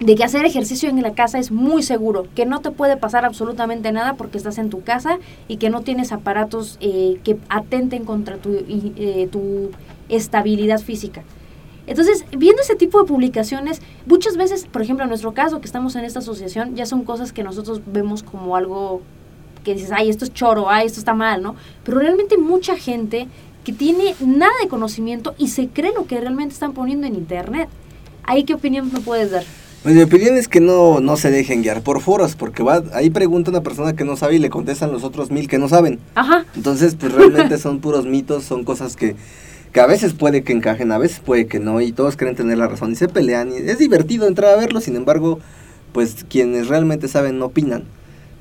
de que hacer ejercicio en la casa es muy seguro, que no te puede pasar absolutamente nada porque estás en tu casa y que no tienes aparatos eh, que atenten contra tu, eh, tu estabilidad física. Entonces, viendo ese tipo de publicaciones, muchas veces, por ejemplo, en nuestro caso, que estamos en esta asociación, ya son cosas que nosotros vemos como algo que dices, ay, esto es choro, ay, esto está mal, ¿no? Pero realmente mucha gente que tiene nada de conocimiento y se cree lo que realmente están poniendo en internet. ¿Ahí qué opinión me puedes dar? Pues mi opinión es que no, no se dejen guiar por foros, porque va, ahí pregunta una persona que no sabe y le contestan los otros mil que no saben. Ajá. Entonces, pues realmente son puros mitos, son cosas que, que a veces puede que encajen, a veces puede que no, y todos creen tener la razón y se pelean. Y es divertido entrar a verlo, sin embargo, pues quienes realmente saben no opinan.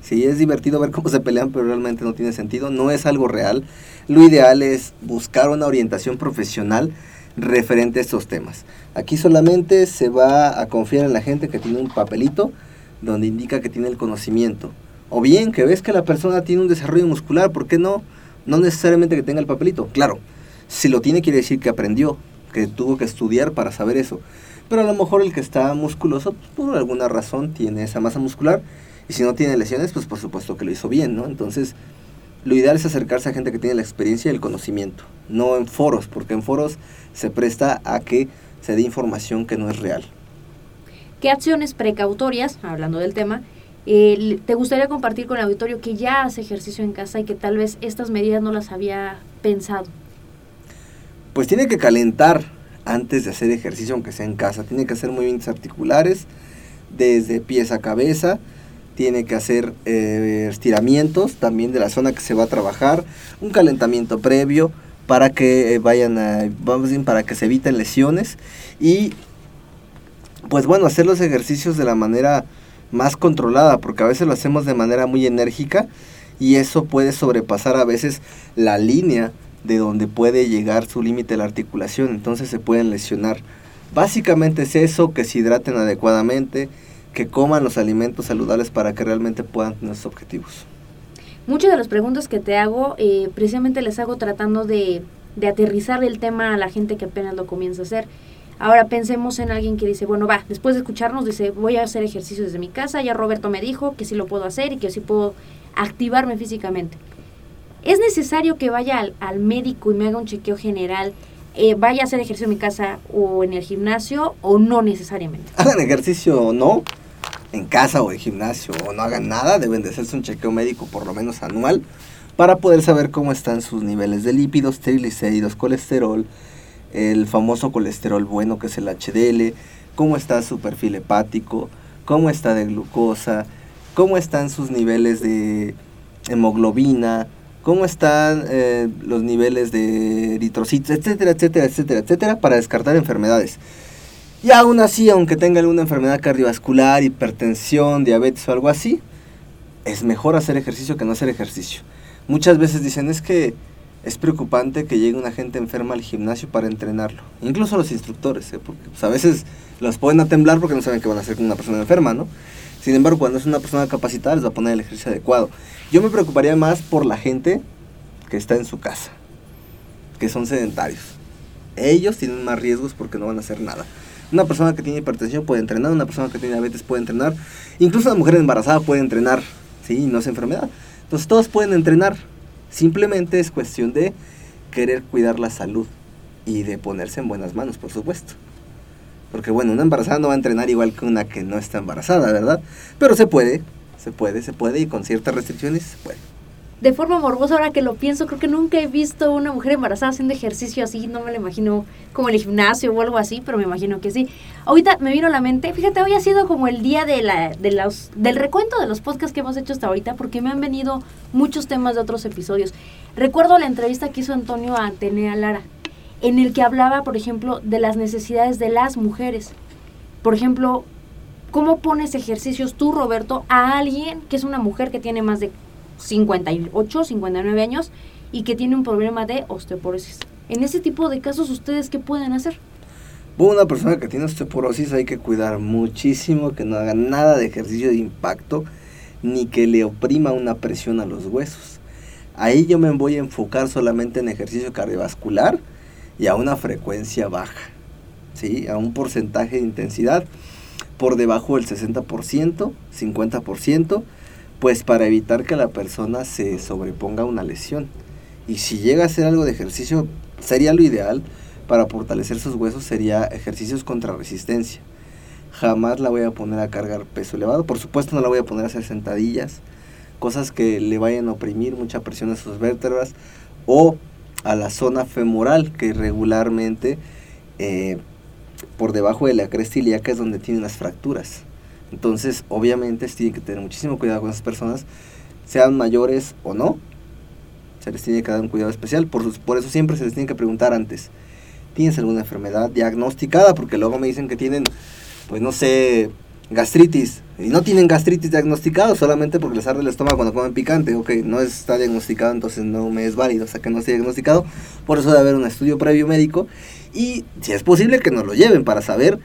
Sí, es divertido ver cómo se pelean, pero realmente no tiene sentido, no es algo real. Lo ideal es buscar una orientación profesional referente a estos temas. Aquí solamente se va a confiar en la gente que tiene un papelito donde indica que tiene el conocimiento. O bien que ves que la persona tiene un desarrollo muscular, ¿por qué no? No necesariamente que tenga el papelito. Claro, si lo tiene quiere decir que aprendió, que tuvo que estudiar para saber eso. Pero a lo mejor el que está musculoso, pues, por alguna razón, tiene esa masa muscular. Y si no tiene lesiones, pues por supuesto que lo hizo bien, ¿no? Entonces, lo ideal es acercarse a gente que tiene la experiencia y el conocimiento, no en foros, porque en foros se presta a que se dé información que no es real. ¿Qué acciones precautorias, hablando del tema, eh, te gustaría compartir con el auditorio que ya hace ejercicio en casa y que tal vez estas medidas no las había pensado? pues tiene que calentar antes de hacer ejercicio, aunque sea en casa. Tiene que hacer movimientos articulares desde pies a cabeza. Tiene que hacer eh, estiramientos también de la zona que se va a trabajar. Un calentamiento previo para que eh, vayan a, vamos para que se eviten lesiones. Y pues bueno, hacer los ejercicios de la manera más controlada, porque a veces lo hacemos de manera muy enérgica y eso puede sobrepasar a veces la línea de donde puede llegar su límite la articulación, entonces se pueden lesionar. Básicamente es eso, que se hidraten adecuadamente, que coman los alimentos saludables para que realmente puedan tener sus objetivos. Muchas de las preguntas que te hago, eh, precisamente les hago tratando de, de aterrizar el tema a la gente que apenas lo comienza a hacer. Ahora pensemos en alguien que dice, bueno, va, después de escucharnos, dice, voy a hacer ejercicio desde mi casa, ya Roberto me dijo que sí lo puedo hacer y que sí puedo activarme físicamente. ¿Es necesario que vaya al, médico y me haga un chequeo general, eh, vaya a hacer ejercicio en mi casa o en el gimnasio o no necesariamente? Hagan ejercicio o no, en casa o en gimnasio o no hagan nada, deben de hacerse un chequeo médico por lo menos anual para poder saber cómo están sus niveles de lípidos, triglicéridos, colesterol, el famoso colesterol bueno que es el HDL, cómo está su perfil hepático, cómo está de glucosa, cómo están sus niveles de hemoglobina, cómo están eh, los niveles de eritrocitos, etcétera, etcétera, etcétera, etcétera, para descartar enfermedades. Y aún así, aunque tenga alguna enfermedad cardiovascular, hipertensión, diabetes o algo así, es mejor hacer ejercicio que no hacer ejercicio. Muchas veces dicen es que es preocupante que llegue una gente enferma al gimnasio para entrenarlo. Incluso los instructores, ¿eh? porque pues, a veces los pueden a temblar porque no saben qué van a hacer con una persona enferma, ¿no? Sin embargo, cuando es una persona capacitada, les va a poner el ejercicio adecuado. Yo me preocuparía más por la gente que está en su casa, que son sedentarios. Ellos tienen más riesgos porque no van a hacer nada. Una persona que tiene hipertensión puede entrenar, una persona que tiene diabetes puede entrenar, incluso una mujer embarazada puede entrenar, ¿sí? No es enfermedad. Entonces todos pueden entrenar, Simplemente es cuestión de querer cuidar la salud y de ponerse en buenas manos, por supuesto. Porque bueno, una embarazada no va a entrenar igual que una que no está embarazada, ¿verdad? Pero se puede, se puede, se puede y con ciertas restricciones se puede de forma morbosa, ahora que lo pienso, creo que nunca he visto una mujer embarazada haciendo ejercicio así, no me lo imagino como el gimnasio o algo así, pero me imagino que sí. Ahorita me vino a la mente, fíjate, hoy ha sido como el día de la, de los, del recuento de los podcasts que hemos hecho hasta ahorita, porque me han venido muchos temas de otros episodios. Recuerdo la entrevista que hizo Antonio a Atenea Lara, en el que hablaba, por ejemplo, de las necesidades de las mujeres. Por ejemplo, ¿cómo pones ejercicios tú, Roberto, a alguien que es una mujer que tiene más de 58, 59 años y que tiene un problema de osteoporosis. En ese tipo de casos, ¿ustedes qué pueden hacer? Una persona que tiene osteoporosis hay que cuidar muchísimo que no haga nada de ejercicio de impacto ni que le oprima una presión a los huesos. Ahí yo me voy a enfocar solamente en ejercicio cardiovascular y a una frecuencia baja, ¿sí? a un porcentaje de intensidad por debajo del 60%, 50%, pues para evitar que la persona se sobreponga a una lesión. Y si llega a hacer algo de ejercicio, sería lo ideal para fortalecer sus huesos, sería ejercicios contra resistencia. Jamás la voy a poner a cargar peso elevado, por supuesto no la voy a poner a hacer sentadillas, cosas que le vayan a oprimir mucha presión a sus vértebras o a la zona femoral que regularmente eh, por debajo de la cresta ilíaca es donde tienen las fracturas. Entonces, obviamente, tiene que tener muchísimo cuidado con esas personas, sean mayores o no. Se les tiene que dar un cuidado especial. Por, por eso siempre se les tiene que preguntar antes, ¿tienes alguna enfermedad diagnosticada? Porque luego me dicen que tienen, pues no sé, gastritis. Y no tienen gastritis diagnosticada solamente porque les arde el estómago cuando comen picante. Ok, no está diagnosticado, entonces no me es válido. O sea, que no esté diagnosticado. Por eso debe haber un estudio previo médico. Y si es posible que nos lo lleven para saber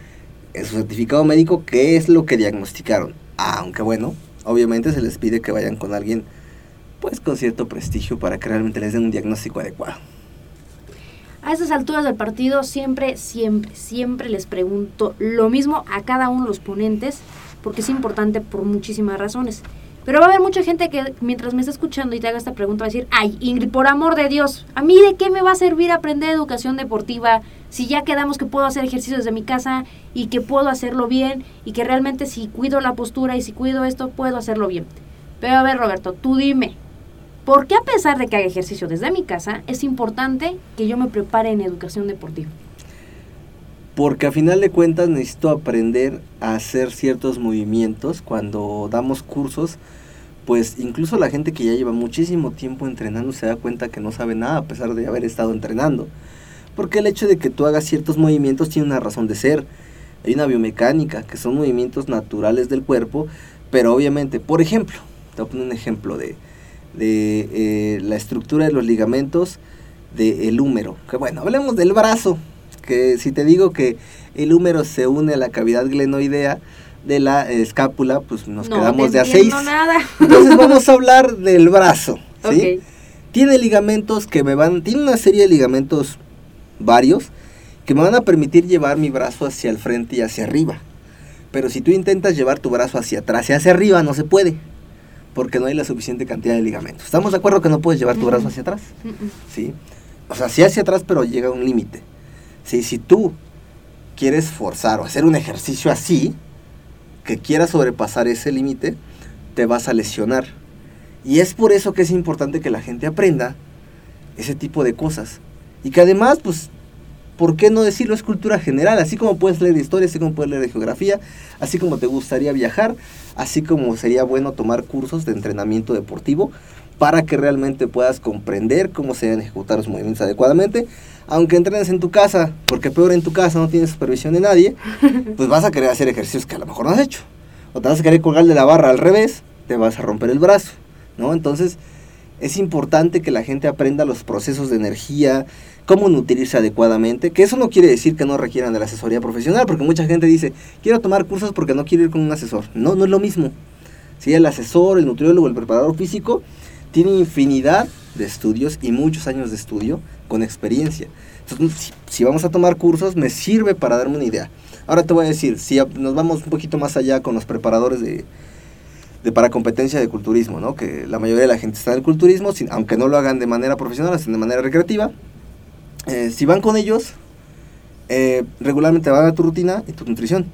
en su certificado médico qué es lo que diagnosticaron. Aunque bueno, obviamente se les pide que vayan con alguien pues con cierto prestigio para que realmente les den un diagnóstico adecuado. A estas alturas del partido siempre, siempre, siempre les pregunto lo mismo a cada uno de los ponentes porque es importante por muchísimas razones. Pero va a haber mucha gente que mientras me está escuchando y te haga esta pregunta va a decir, ay, Ingrid, por amor de Dios, ¿a mí de qué me va a servir aprender educación deportiva si ya quedamos que puedo hacer ejercicios desde mi casa y que puedo hacerlo bien y que realmente si cuido la postura y si cuido esto, puedo hacerlo bien? Pero a ver, Roberto, tú dime, ¿Por qué a pesar de que haga ejercicio desde mi casa, es importante que yo me prepare en educación deportiva? Porque a final de cuentas necesito aprender a hacer ciertos movimientos cuando damos cursos. Pues incluso la gente que ya lleva muchísimo tiempo entrenando se da cuenta que no sabe nada a pesar de haber estado entrenando. Porque el hecho de que tú hagas ciertos movimientos tiene una razón de ser. Hay una biomecánica, que son movimientos naturales del cuerpo, pero obviamente, por ejemplo, te voy a poner un ejemplo de, de eh, la estructura de los ligamentos del húmero. Que bueno, hablemos del brazo, que si te digo que el húmero se une a la cavidad glenoidea de la escápula, pues nos quedamos de a seis. Nada. Entonces vamos a hablar del brazo. ¿sí? Tiene ligamentos que me van, tiene una serie de ligamentos varios que me van a permitir llevar mi brazo hacia el frente y hacia arriba. Pero si tú intentas llevar tu brazo hacia atrás y hacia arriba, no se puede, porque no hay la suficiente cantidad de ligamentos. ¿Estamos de acuerdo que no puedes llevar tu brazo hacia atrás? ¿Sí? O sea, sí hacia atrás, pero llega a un límite. ¿Sí? Si tú quieres forzar o hacer un ejercicio así, que quieras sobrepasar ese límite, te vas a lesionar. Y es por eso que es importante que la gente aprenda ese tipo de cosas. Y que además, pues, ¿por qué no decirlo? Es cultura general, así como puedes leer de historia, así como puedes leer de geografía, así como te gustaría viajar, así como sería bueno tomar cursos de entrenamiento deportivo para que realmente puedas comprender cómo se deben ejecutar los movimientos adecuadamente. Aunque entrenes en tu casa, porque peor en tu casa no tienes supervisión de nadie, pues vas a querer hacer ejercicios que a lo mejor no has hecho. O te vas a querer colgar de la barra al revés, te vas a romper el brazo, ¿no? Entonces, es importante que la gente aprenda los procesos de energía, cómo nutrirse adecuadamente, que eso no quiere decir que no requieran de la asesoría profesional, porque mucha gente dice, quiero tomar cursos porque no quiero ir con un asesor. No, no es lo mismo. Si el asesor, el nutriólogo, el preparador físico, tiene infinidad de estudios y muchos años de estudio con experiencia. Entonces, si, vamos a tomar cursos, me sirve para darme una idea. Ahora te voy a decir, si nos vamos un poquito más allá con los preparadores de, de para competencia de culturismo, ¿no? que la mayoría de la gente está en el culturismo, sin, aunque no lo hagan de manera profesional, sino de manera recreativa. Eh, si van con ellos, eh, regularmente van a tu rutina y tu nutrición.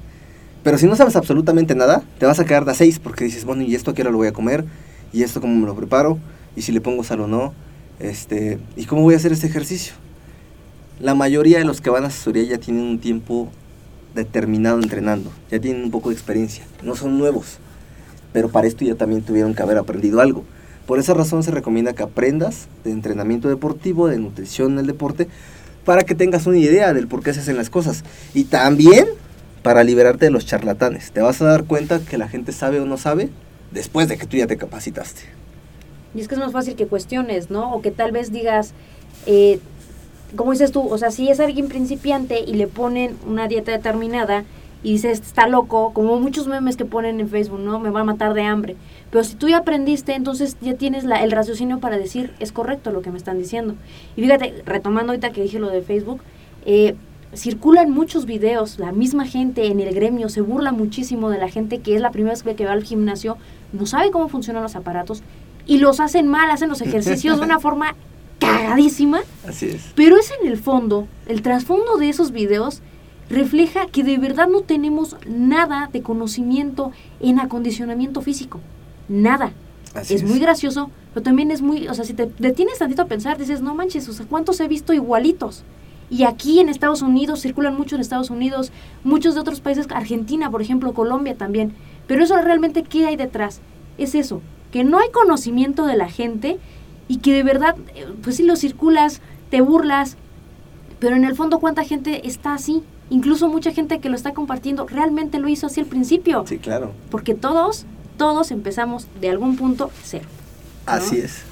Pero si no sabes absolutamente nada, te vas a quedar de a seis porque dices, bueno, ¿y esto a qué hora lo voy a comer? ¿Y esto cómo me lo preparo? ¿Y si le pongo sal o no? Este, ¿Y cómo voy a hacer este ejercicio? La mayoría de los que van a asesoría ya tienen un tiempo determinado entrenando, ya tienen un poco de experiencia, no son nuevos, pero para esto ya también tuvieron que haber aprendido algo. Por esa razón se recomienda que aprendas de entrenamiento deportivo, de nutrición en el deporte, para que tengas una idea del por qué se hacen las cosas. Y también para liberarte de los charlatanes. Te vas a dar cuenta que la gente sabe o no sabe después de que tú ya te capacitaste. Y es que es más fácil que cuestiones, ¿no? O que tal vez digas, eh, dices tú, o sea, si es alguien principiante y le ponen una dieta determinada y dices, está loco, como muchos memes que ponen en Facebook, ¿no? Me va a matar de hambre. Pero si tú ya aprendiste, entonces ya tienes la, el raciocinio para decir, es correcto lo que me están diciendo. Y fíjate, retomando ahorita que dije lo de Facebook, eh, circulan muchos videos, la misma gente en el gremio se burla muchísimo de la gente que es la primera vez que va al gimnasio, no sabe cómo funcionan los aparatos y los hacen mal, hacen los ejercicios de una forma cagadísima. Así es. Pero es en el fondo, el trasfondo de esos videos refleja que de verdad no tenemos nada de conocimiento en acondicionamiento físico. Nada. es, muy gracioso, pero también es muy, o sea, si te detienes tantito a pensar, dices, no manches, o sea, ¿cuántos he visto igualitos? Y aquí en Estados Unidos, circulan mucho en Estados Unidos, muchos de otros países, Argentina, por ejemplo, Colombia también. Pero eso realmente, ¿qué hay detrás? Es eso, que no hay conocimiento de la gente y que de verdad, eh, pues si lo circulas, te burlas, pero en el fondo cuánta gente está así. Incluso mucha gente que lo está compartiendo realmente lo hizo así al principio. Sí, claro. Porque todos, todos empezamos de algún punto cero. Así es.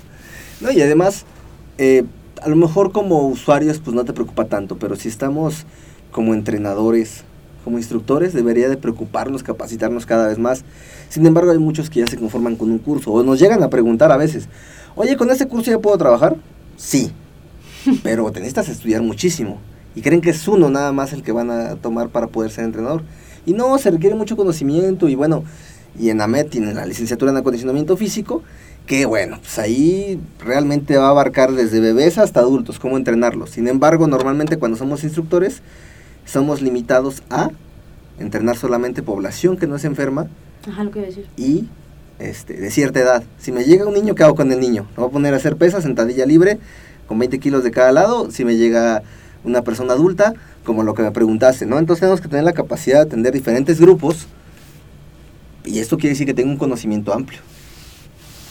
No, y además, eh, a lo mejor como usuarios pues no te preocupa tanto, pero si estamos como entrenadores, como instructores, debería de preocuparnos, capacitarnos cada vez más. Sin embargo, hay muchos que ya se conforman con un curso o nos llegan a preguntar a veces, oye, ¿con este curso ya puedo trabajar? Sí, pero te necesitas estudiar muchísimo. Y creen que es uno nada más el que van a tomar para poder ser entrenador. Y no, se requiere mucho conocimiento y bueno, y en AMET tienen la licenciatura en acondicionamiento físico, que bueno, pues ahí realmente va a abarcar desde bebés hasta adultos, cómo entrenarlos. Sin embargo, normalmente cuando somos instructores, somos limitados a entrenar solamente población que no se enferma Ajá, lo que decir. y este, de cierta edad. Si me llega un niño, ¿qué hago con el niño? Lo voy a poner a hacer pesas, sentadilla libre, con 20 kilos de cada lado. Si me llega una persona adulta, como lo que me preguntaste, ¿no? Entonces tenemos que tener la capacidad de atender diferentes grupos y esto quiere decir que tengo un conocimiento amplio.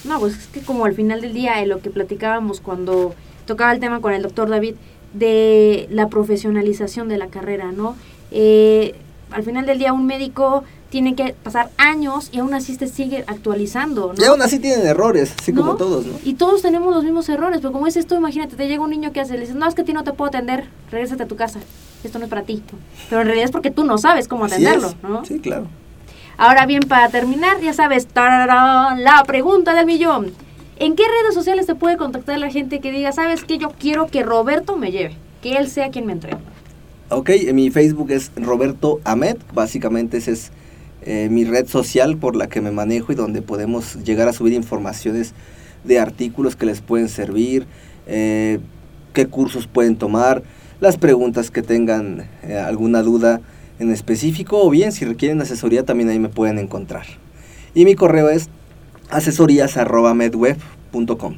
No, pues es que como al final del día, en lo que platicábamos cuando tocaba el tema con el doctor David, de la profesionalización de la carrera, ¿no? Eh, al final del día un médico tiene que pasar años y aún así se sigue actualizando, ¿no? Y aún así tienen errores, así como todos, ¿no? Y todos tenemos los mismos errores, pero como es esto, imagínate, te llega un niño que hace, le dices, no, es que a ti no te puedo atender, regrésate a tu casa, esto no es para ti. Pero en realidad es porque tú no sabes cómo atenderlo, ¿no? Sí, claro. Ahora bien, para terminar, ya sabes, la pregunta del millón. ¿En qué redes sociales te puede contactar la gente que diga, sabes que yo quiero que Roberto me lleve, que él sea quien me entregue? Ok, mi Facebook es Roberto Ahmed, básicamente ese es eh, mi red social por la que me manejo y donde podemos llegar a subir informaciones de artículos que les pueden servir, eh, qué cursos pueden tomar, las preguntas que tengan eh, alguna duda en específico o bien si requieren asesoría también ahí me pueden encontrar. Y mi correo es asesorías.medweb.com.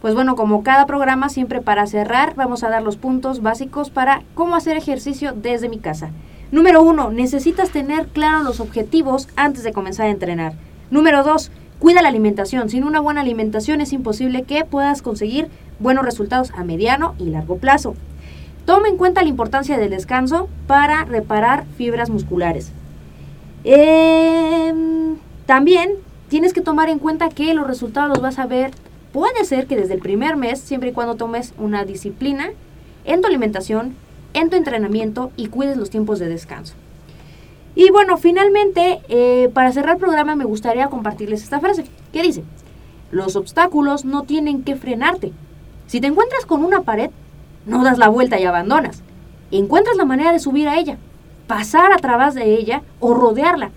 Pues bueno, como cada programa, siempre para cerrar, vamos a dar los puntos básicos para cómo hacer ejercicio desde mi casa. Número uno, necesitas tener claros los objetivos antes de comenzar a entrenar. Número dos, cuida la alimentación. Sin una buena alimentación es imposible que puedas conseguir buenos resultados a mediano y largo plazo. Toma en cuenta la importancia del descanso para reparar fibras musculares. Em, también tienes que tomar en cuenta que los resultados los vas a ver, puede ser que desde el primer mes, siempre y cuando tomes una disciplina en tu alimentación, en tu entrenamiento y cuides los tiempos de descanso. Y bueno, finalmente, eh, para cerrar el programa me gustaría compartirles esta frase, que dice, los obstáculos no tienen que frenarte. Si te encuentras con una pared, no das la vuelta y abandonas. Encuentras la manera de subir a ella, pasar a través de ella o rodearla.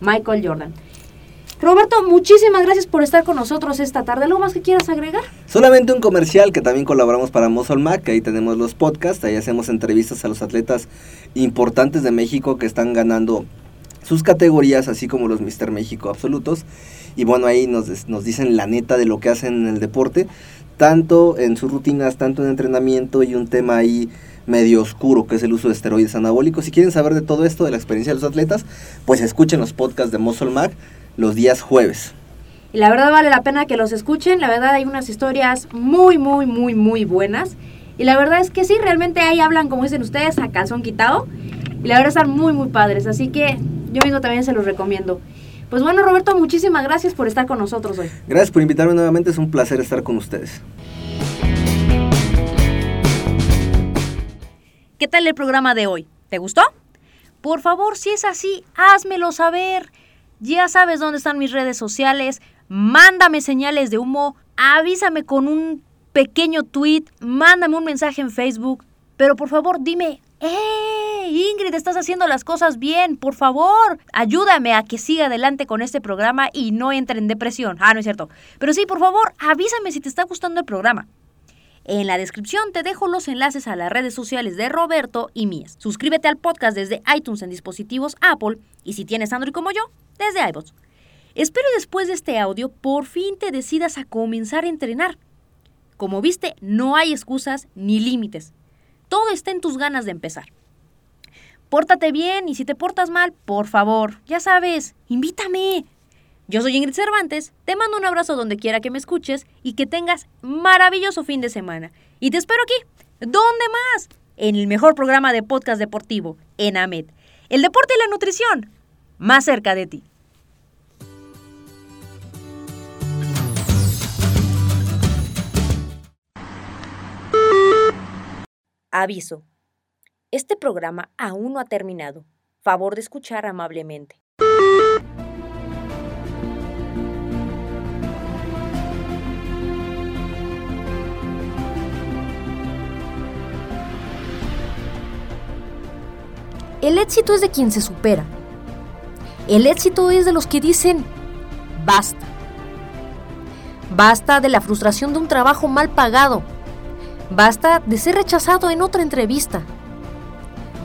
Michael Jordan. Roberto, muchísimas gracias por estar con nosotros esta tarde. ¿Algo más que quieras agregar? Solamente un comercial que también colaboramos para Muscle Mac, ahí tenemos los podcasts, ahí hacemos entrevistas a los atletas importantes de México que están ganando sus categorías, así como los Mister México absolutos. Y bueno, ahí nos, nos dicen la neta de lo que hacen en el deporte, tanto en sus rutinas, tanto en entrenamiento y un tema ahí medio oscuro que es el uso de esteroides anabólicos. Si quieren saber de todo esto, de la experiencia de los atletas, pues escuchen los podcasts de Muscle los días jueves. Y la verdad vale la pena que los escuchen, la verdad hay unas historias muy, muy, muy, muy buenas. Y la verdad es que sí, realmente ahí hablan, como dicen ustedes, a calzón quitado. Y la verdad están muy, muy padres. Así que yo mismo también se los recomiendo. Pues bueno, Roberto, muchísimas gracias por estar con nosotros hoy. Gracias por invitarme nuevamente, es un placer estar con ustedes. ¿Qué tal el programa de hoy? ¿Te gustó? Por favor, si es así, házmelo saber. Ya sabes dónde están mis redes sociales. Mándame señales de humo. Avísame con un pequeño tweet. Mándame un mensaje en Facebook. Pero por favor, dime, ¡Eh! Ingrid, estás haciendo las cosas bien, por favor. Ayúdame a que siga adelante con este programa y no entre en depresión. Ah, no es cierto. Pero sí, por favor, avísame si te está gustando el programa. En la descripción te dejo los enlaces a las redes sociales de Roberto y mías. Suscríbete al podcast desde iTunes en dispositivos Apple y si tienes Android como yo, desde iVoox. Espero después de este audio por fin te decidas a comenzar a entrenar. Como viste, no hay excusas ni límites. Todo está en tus ganas de empezar. Pórtate bien y si te portas mal, por favor, ya sabes, invítame. Yo soy Ingrid Cervantes, te mando un abrazo donde quiera que me escuches y que tengas maravilloso fin de semana. Y te espero aquí. ¿Dónde más? En el mejor programa de podcast deportivo, en AMED. El deporte y la nutrición, más cerca de ti. Aviso. Este programa aún no ha terminado. Favor de escuchar amablemente. El éxito es de quien se supera. El éxito es de los que dicen, basta. Basta de la frustración de un trabajo mal pagado. Basta de ser rechazado en otra entrevista.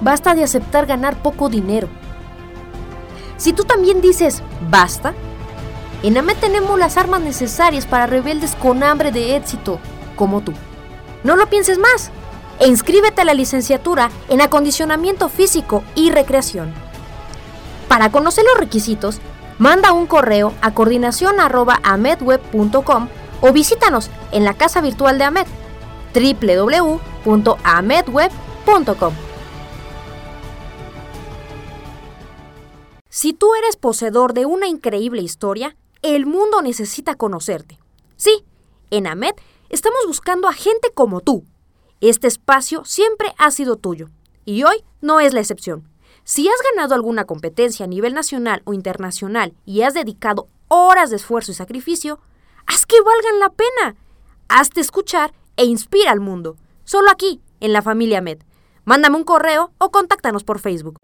Basta de aceptar ganar poco dinero. Si tú también dices, basta, En AMED tenemos las armas necesarias para rebeldes con hambre de éxito, como tú. No lo pienses más e inscríbete a la licenciatura en acondicionamiento físico y recreación. Para conocer los requisitos, manda un correo a coordinación.amedweb.com o visítanos en la casa virtual de AMED www.amedweb.com. Si tú eres poseedor de una increíble historia, el mundo necesita conocerte. Sí, en AMED estamos buscando a gente como tú. Este espacio siempre ha sido tuyo y hoy no es la excepción. Si has ganado alguna competencia a nivel nacional o internacional y has dedicado horas de esfuerzo y sacrificio, haz que valgan la pena. Hazte escuchar e inspira al mundo. Solo aquí, en la familia Med. Mándame un correo o contáctanos por Facebook.